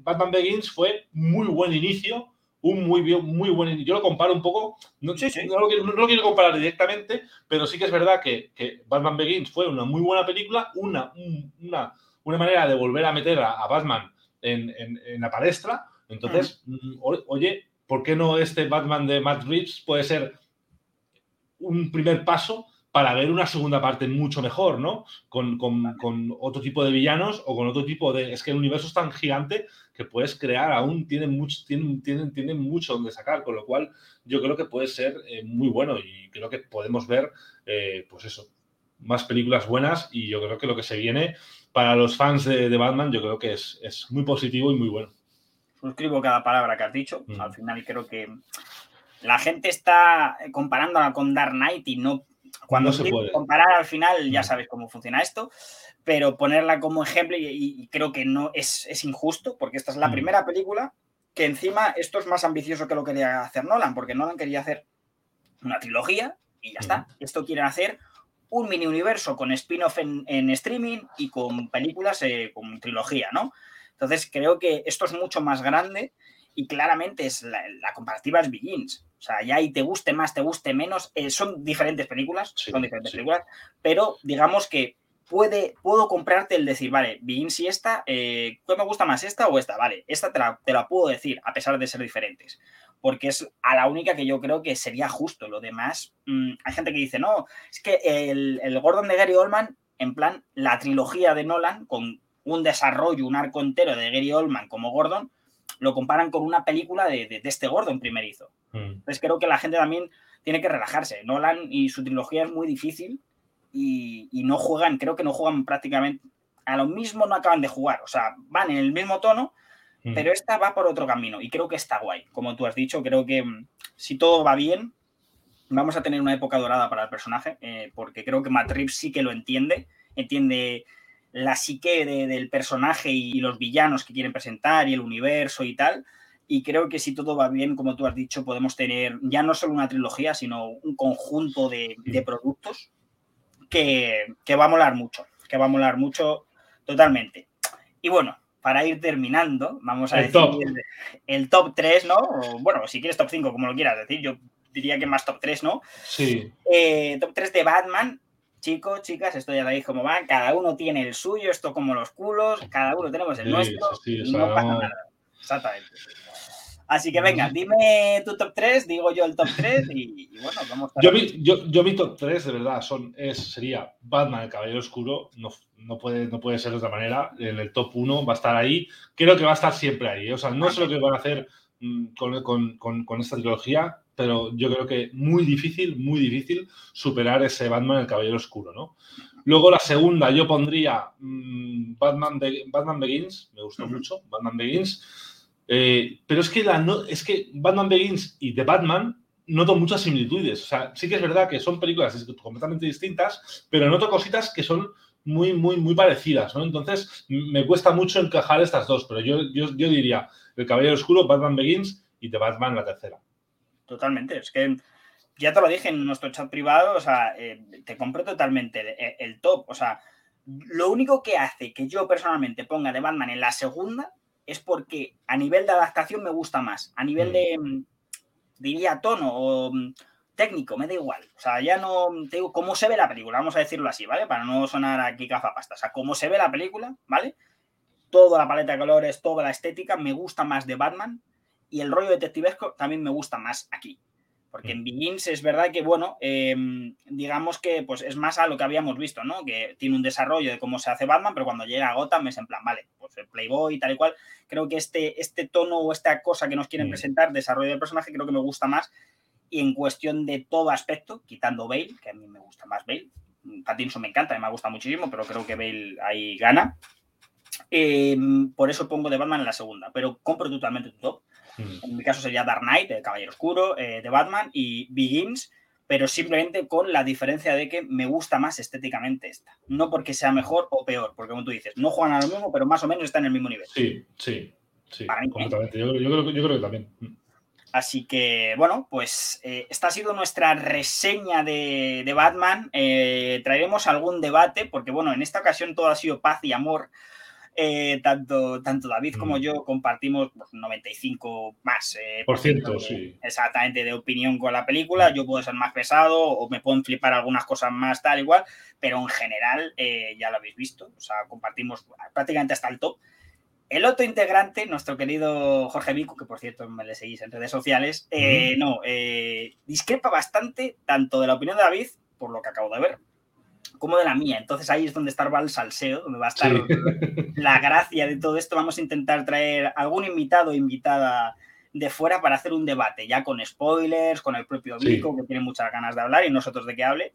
Batman Begins, fue muy buen inicio, un muy, muy buen inicio. Yo lo comparo un poco, no, lo, quiero, comparar directamente, pero sí que es verdad que, Batman Begins fue una muy buena película, una, una una manera de volver a meter a, Batman en, la palestra. Entonces, mm, oye, ¿por qué no este Batman de Matt Reeves puede ser un primer paso para ver una segunda parte mucho mejor, ¿no? Con, otro tipo de villanos o con otro tipo de... Es que el universo es tan gigante que puedes crear aún, tienen mucho, tienen, tienen, mucho donde sacar, con lo cual yo creo que puede ser eh, muy bueno y creo que podemos ver, eh, pues eso, más películas buenas y yo creo que lo que se viene para los fans de, Batman yo creo que es, es, muy positivo y muy bueno. Suscribo cada palabra que has dicho, mm. al final creo que la gente está comparándola con Dark Knight y no cuando se puede. comparar al final, ya mm. sabes cómo funciona esto, pero ponerla como ejemplo y, creo que no es, es, injusto, porque esta es la mm. primera película que encima esto es más ambicioso que lo que quería hacer Nolan, porque Nolan quería hacer una trilogía y ya está. Esto quiere hacer un mini universo con spin-off en, streaming y con películas eh, con trilogía, ¿no? Entonces creo que esto es mucho más grande y claramente es la, comparativa es Begins. O sea, ya y te guste más, te guste menos, eh, son diferentes películas, son diferentes películas, pero digamos que puede, puedo comprarte el decir, vale, Begins y esta, eh, ¿qué me gusta más esta o esta? Vale, esta te la, te la, puedo decir, a pesar de ser diferentes, porque es a la única que yo creo que sería justo. Lo demás, mm, hay gente que dice, no, es que el, el Gordon de Gary Oldman, en plan, la trilogía de Nolan, con un desarrollo, un arco entero de Gary Oldman como Gordon, lo comparan con una película de, de, este Gordon primerizo. Mm. Entonces creo que la gente también tiene que relajarse. Nolan y su trilogía es muy difícil y, no juegan, creo que no juegan prácticamente, a lo mismo no acaban de jugar, o sea, van en el mismo tono, mm. pero esta va por otro camino y creo que está guay. Como tú has dicho, creo que mm, si todo va bien, vamos a tener una época dorada para el personaje, eh, porque creo que Matt Reeves sí que lo entiende, entiende la psique del personaje y los villanos que quieren presentar y el universo y tal. Y creo que si todo va bien, como tú has dicho, podemos tener ya no solo una trilogía, sino un conjunto de, productos que, va a molar mucho, que va a molar mucho totalmente. Y bueno, para ir terminando, vamos a decir El, top 3, ¿no? bueno, si quieres top 5, como lo quieras decir, yo diría que más top 3, ¿no? Sí. Eh, top 3 de Batman, chicos, chicas, esto ya sabéis cómo va, cada uno tiene el suyo, esto como los culos, cada uno tenemos el nuestro y no pasa nada. Exactamente. Así que venga, dime tu top 3, digo yo el top 3 y, bueno, vamos a... Yo mi, yo, yo mi top 3, de verdad, son, es, sería Batman, el Caballero Oscuro, no, no, puede, no puede ser de otra manera, en el top 1 va a estar ahí, creo que va a estar siempre ahí, o sea, no sé lo que van a hacer mm, con, con, con, con esta trilogía, pero yo creo que muy difícil, muy difícil superar ese Batman, el Caballero Oscuro, ¿no? Luego la segunda, yo pondría mm, Batman, Batman Begins, me gustó mucho, Batman Begins, eh, pero es que, la, no, es que Batman Begins y The Batman noto muchas similitudes. O sea, sí que es verdad que son películas completamente distintas, pero noto cositas que son muy, muy, muy parecidas, ¿no? Entonces, me cuesta mucho encajar estas dos, pero yo, yo, yo diría El Caballero Oscuro, Batman Begins y The Batman la tercera totalmente. Es que ya te lo dije en nuestro chat privado, o sea, eh, te compro totalmente el, top. O sea, lo único que hace que yo personalmente ponga de Batman en la segunda es porque a nivel de adaptación me gusta más. A nivel de, mm, diría, tono o mm, técnico, me da igual. O sea, ya no te digo cómo se ve la película, vamos a decirlo así, ¿vale? Para no sonar aquí cazapasta. O sea, cómo se ve la película, ¿vale? Toda la paleta de colores, toda la estética, me gusta más de Batman y el rollo detectivesco también me gusta más aquí. Porque en mm. Begins es verdad que, bueno, em, digamos que pues es más a lo que habíamos visto, ¿no? Que tiene un desarrollo de cómo se hace Batman, pero cuando llega a Gotham es en plan, vale, pues el Playboy y tal y cual. Creo que este, este tono o esta cosa que nos quieren mm. presentar, desarrollo del personaje, creo que me gusta más. Y en cuestión de todo aspecto, quitando Bale, que a mí me gusta más Bale. Pattinson me encanta, me gusta muchísimo, pero creo que Bale ahí gana. Em, por eso pongo de Batman en la segunda, pero compro totalmente tu top en mi caso sería Dark Knight, el Caballero Oscuro, eh, de Batman y Begins, pero simplemente con la diferencia de que me gusta más estéticamente esta. No porque sea mejor o peor, porque como tú dices, no juegan a lo mismo, pero más o menos están en el mismo nivel. Sí, sí, sí, completamente. Yo, creo, que también. Mm. Así que, bueno, pues eh, esta ha sido nuestra reseña de, Batman. Eh, traeremos algún debate, porque, bueno, en esta ocasión todo ha sido paz y amor eh, tanto, tanto David como mm. yo compartimos 95 más. Eh, por ciento, sí. Exactamente, de opinión con la película. Yo puedo ser más pesado o me pueden flipar algunas cosas más, tal, igual, pero en general eh, ya lo habéis visto. O sea, compartimos prácticamente hasta el top. El otro integrante, nuestro querido Jorge Vico, que por cierto me le seguís en redes sociales, no, discrepa bastante tanto de la opinión de David, por lo que acabo de ver, como de la mía. Entonces ahí es donde está el salseo, donde va a estar la gracia de todo esto. Vamos a intentar traer algún invitado o invitada de fuera para hacer un debate, ya con spoilers, con el propio Vico, que tiene muchas ganas de hablar y nosotros de que hable.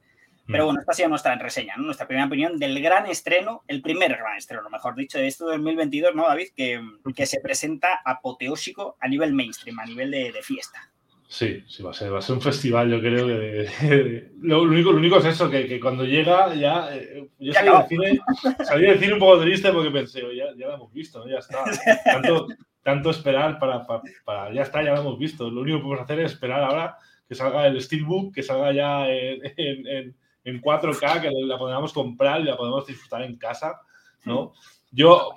Pero mm. bueno, esta ha sido nuestra reseña, nuestra primera opinión del gran estreno, el primer gran estreno, mejor dicho, de este 2022, ¿no, David? Que, que se presenta apoteósico a nivel mainstream, a nivel de fiesta. Sí, sí, va a ser, va a ser un festival, yo creo que lo, único, lo único es eso, que, cuando llega ya. Eh, yo salí del, cine, salí un poco triste porque pensé, ya, ya lo hemos visto, ¿no? ya está. Tanto, tanto esperar para, para, Ya está, ya lo hemos visto. Lo único que podemos hacer es esperar ahora que salga el Steelbook, que salga ya en, en, en 4K, que la podamos comprar y la podemos disfrutar en casa, ¿no? Yo,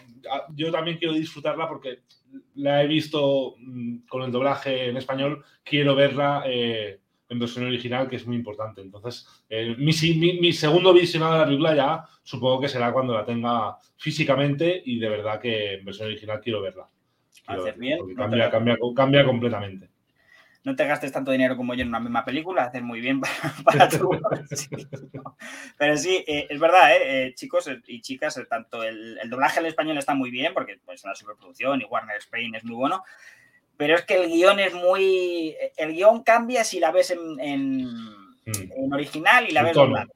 yo también quiero disfrutarla porque la he visto mm, con el doblaje en español, quiero verla eh, en versión original, que es muy importante. Entonces, eh, mi, mi, segundo visionado de la película ya supongo que será cuando la tenga físicamente y de verdad que en versión original quiero verla. cambia, cambia, cambia completamente no te gastes tanto dinero como yo en una misma película, haces muy bien para, tu Pero sí, eh, es verdad, eh, eh, chicos y chicas, tanto el, doblaje al español está muy bien, porque pues, es una superproducción y Warner Spain es muy bueno, pero es que el guion es muy... El guion cambia si la ves en, mm. original y la ves doblada,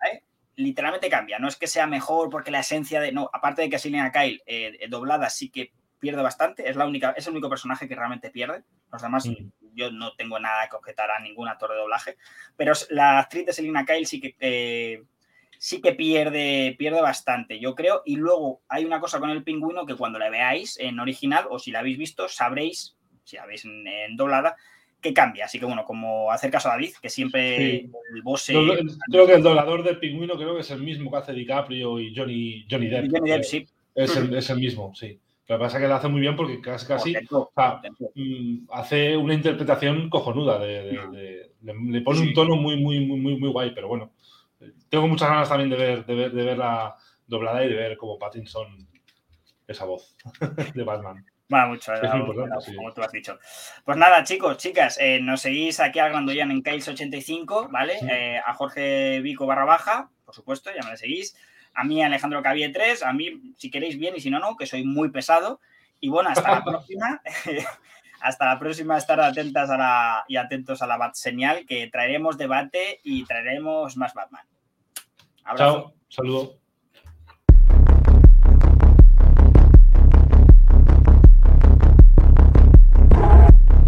Literalmente cambia, no es que sea mejor porque la esencia de... No, aparte de que Selena Kyle doblada sí que pierde bastante, es, la única, es el único personaje que realmente pierde, los demás... Mm yo no tengo nada que objetar a ningún actor de doblaje, pero la actriz de Selina Kyle sí que, eh, sí que pierde, pierde bastante, yo creo. Y luego hay una cosa con el pingüino que cuando la veáis en original o si la habéis visto, sabréis, si la veis en, doblada, que cambia. Así que bueno, como hacer caso a David, que siempre el boss... Creo que el doblador del pingüino creo que es el mismo que hace DiCaprio y Johnny, Johnny Depp. Johnny Depp, sí. Es el, es el mismo, sí. Lo que pasa es que lo hace muy bien porque casi, casi mm, hace una interpretación cojonuda. De, le, pone un tono muy, muy, muy, muy, muy guay, pero bueno. Tengo muchas ganas también de ver, de ver, de ver la doblada y de ver como Pattinson esa voz de Batman. Bueno, mucho, es como tú has dicho. Pues nada, chicos, chicas, eh, nos seguís aquí al Grandoyan en Kales85, ¿vale? Eh, a Jorge Vico barra baja, por supuesto, ya me le seguís a mí Alejandro Cabie 3, a mí si queréis bien y si no, no, que soy muy pesado. Y bueno, hasta la próxima. hasta la próxima, estar atentas a la, y atentos a la Bat Señal, que traeremos debate y traeremos más Batman. Chao, saludo.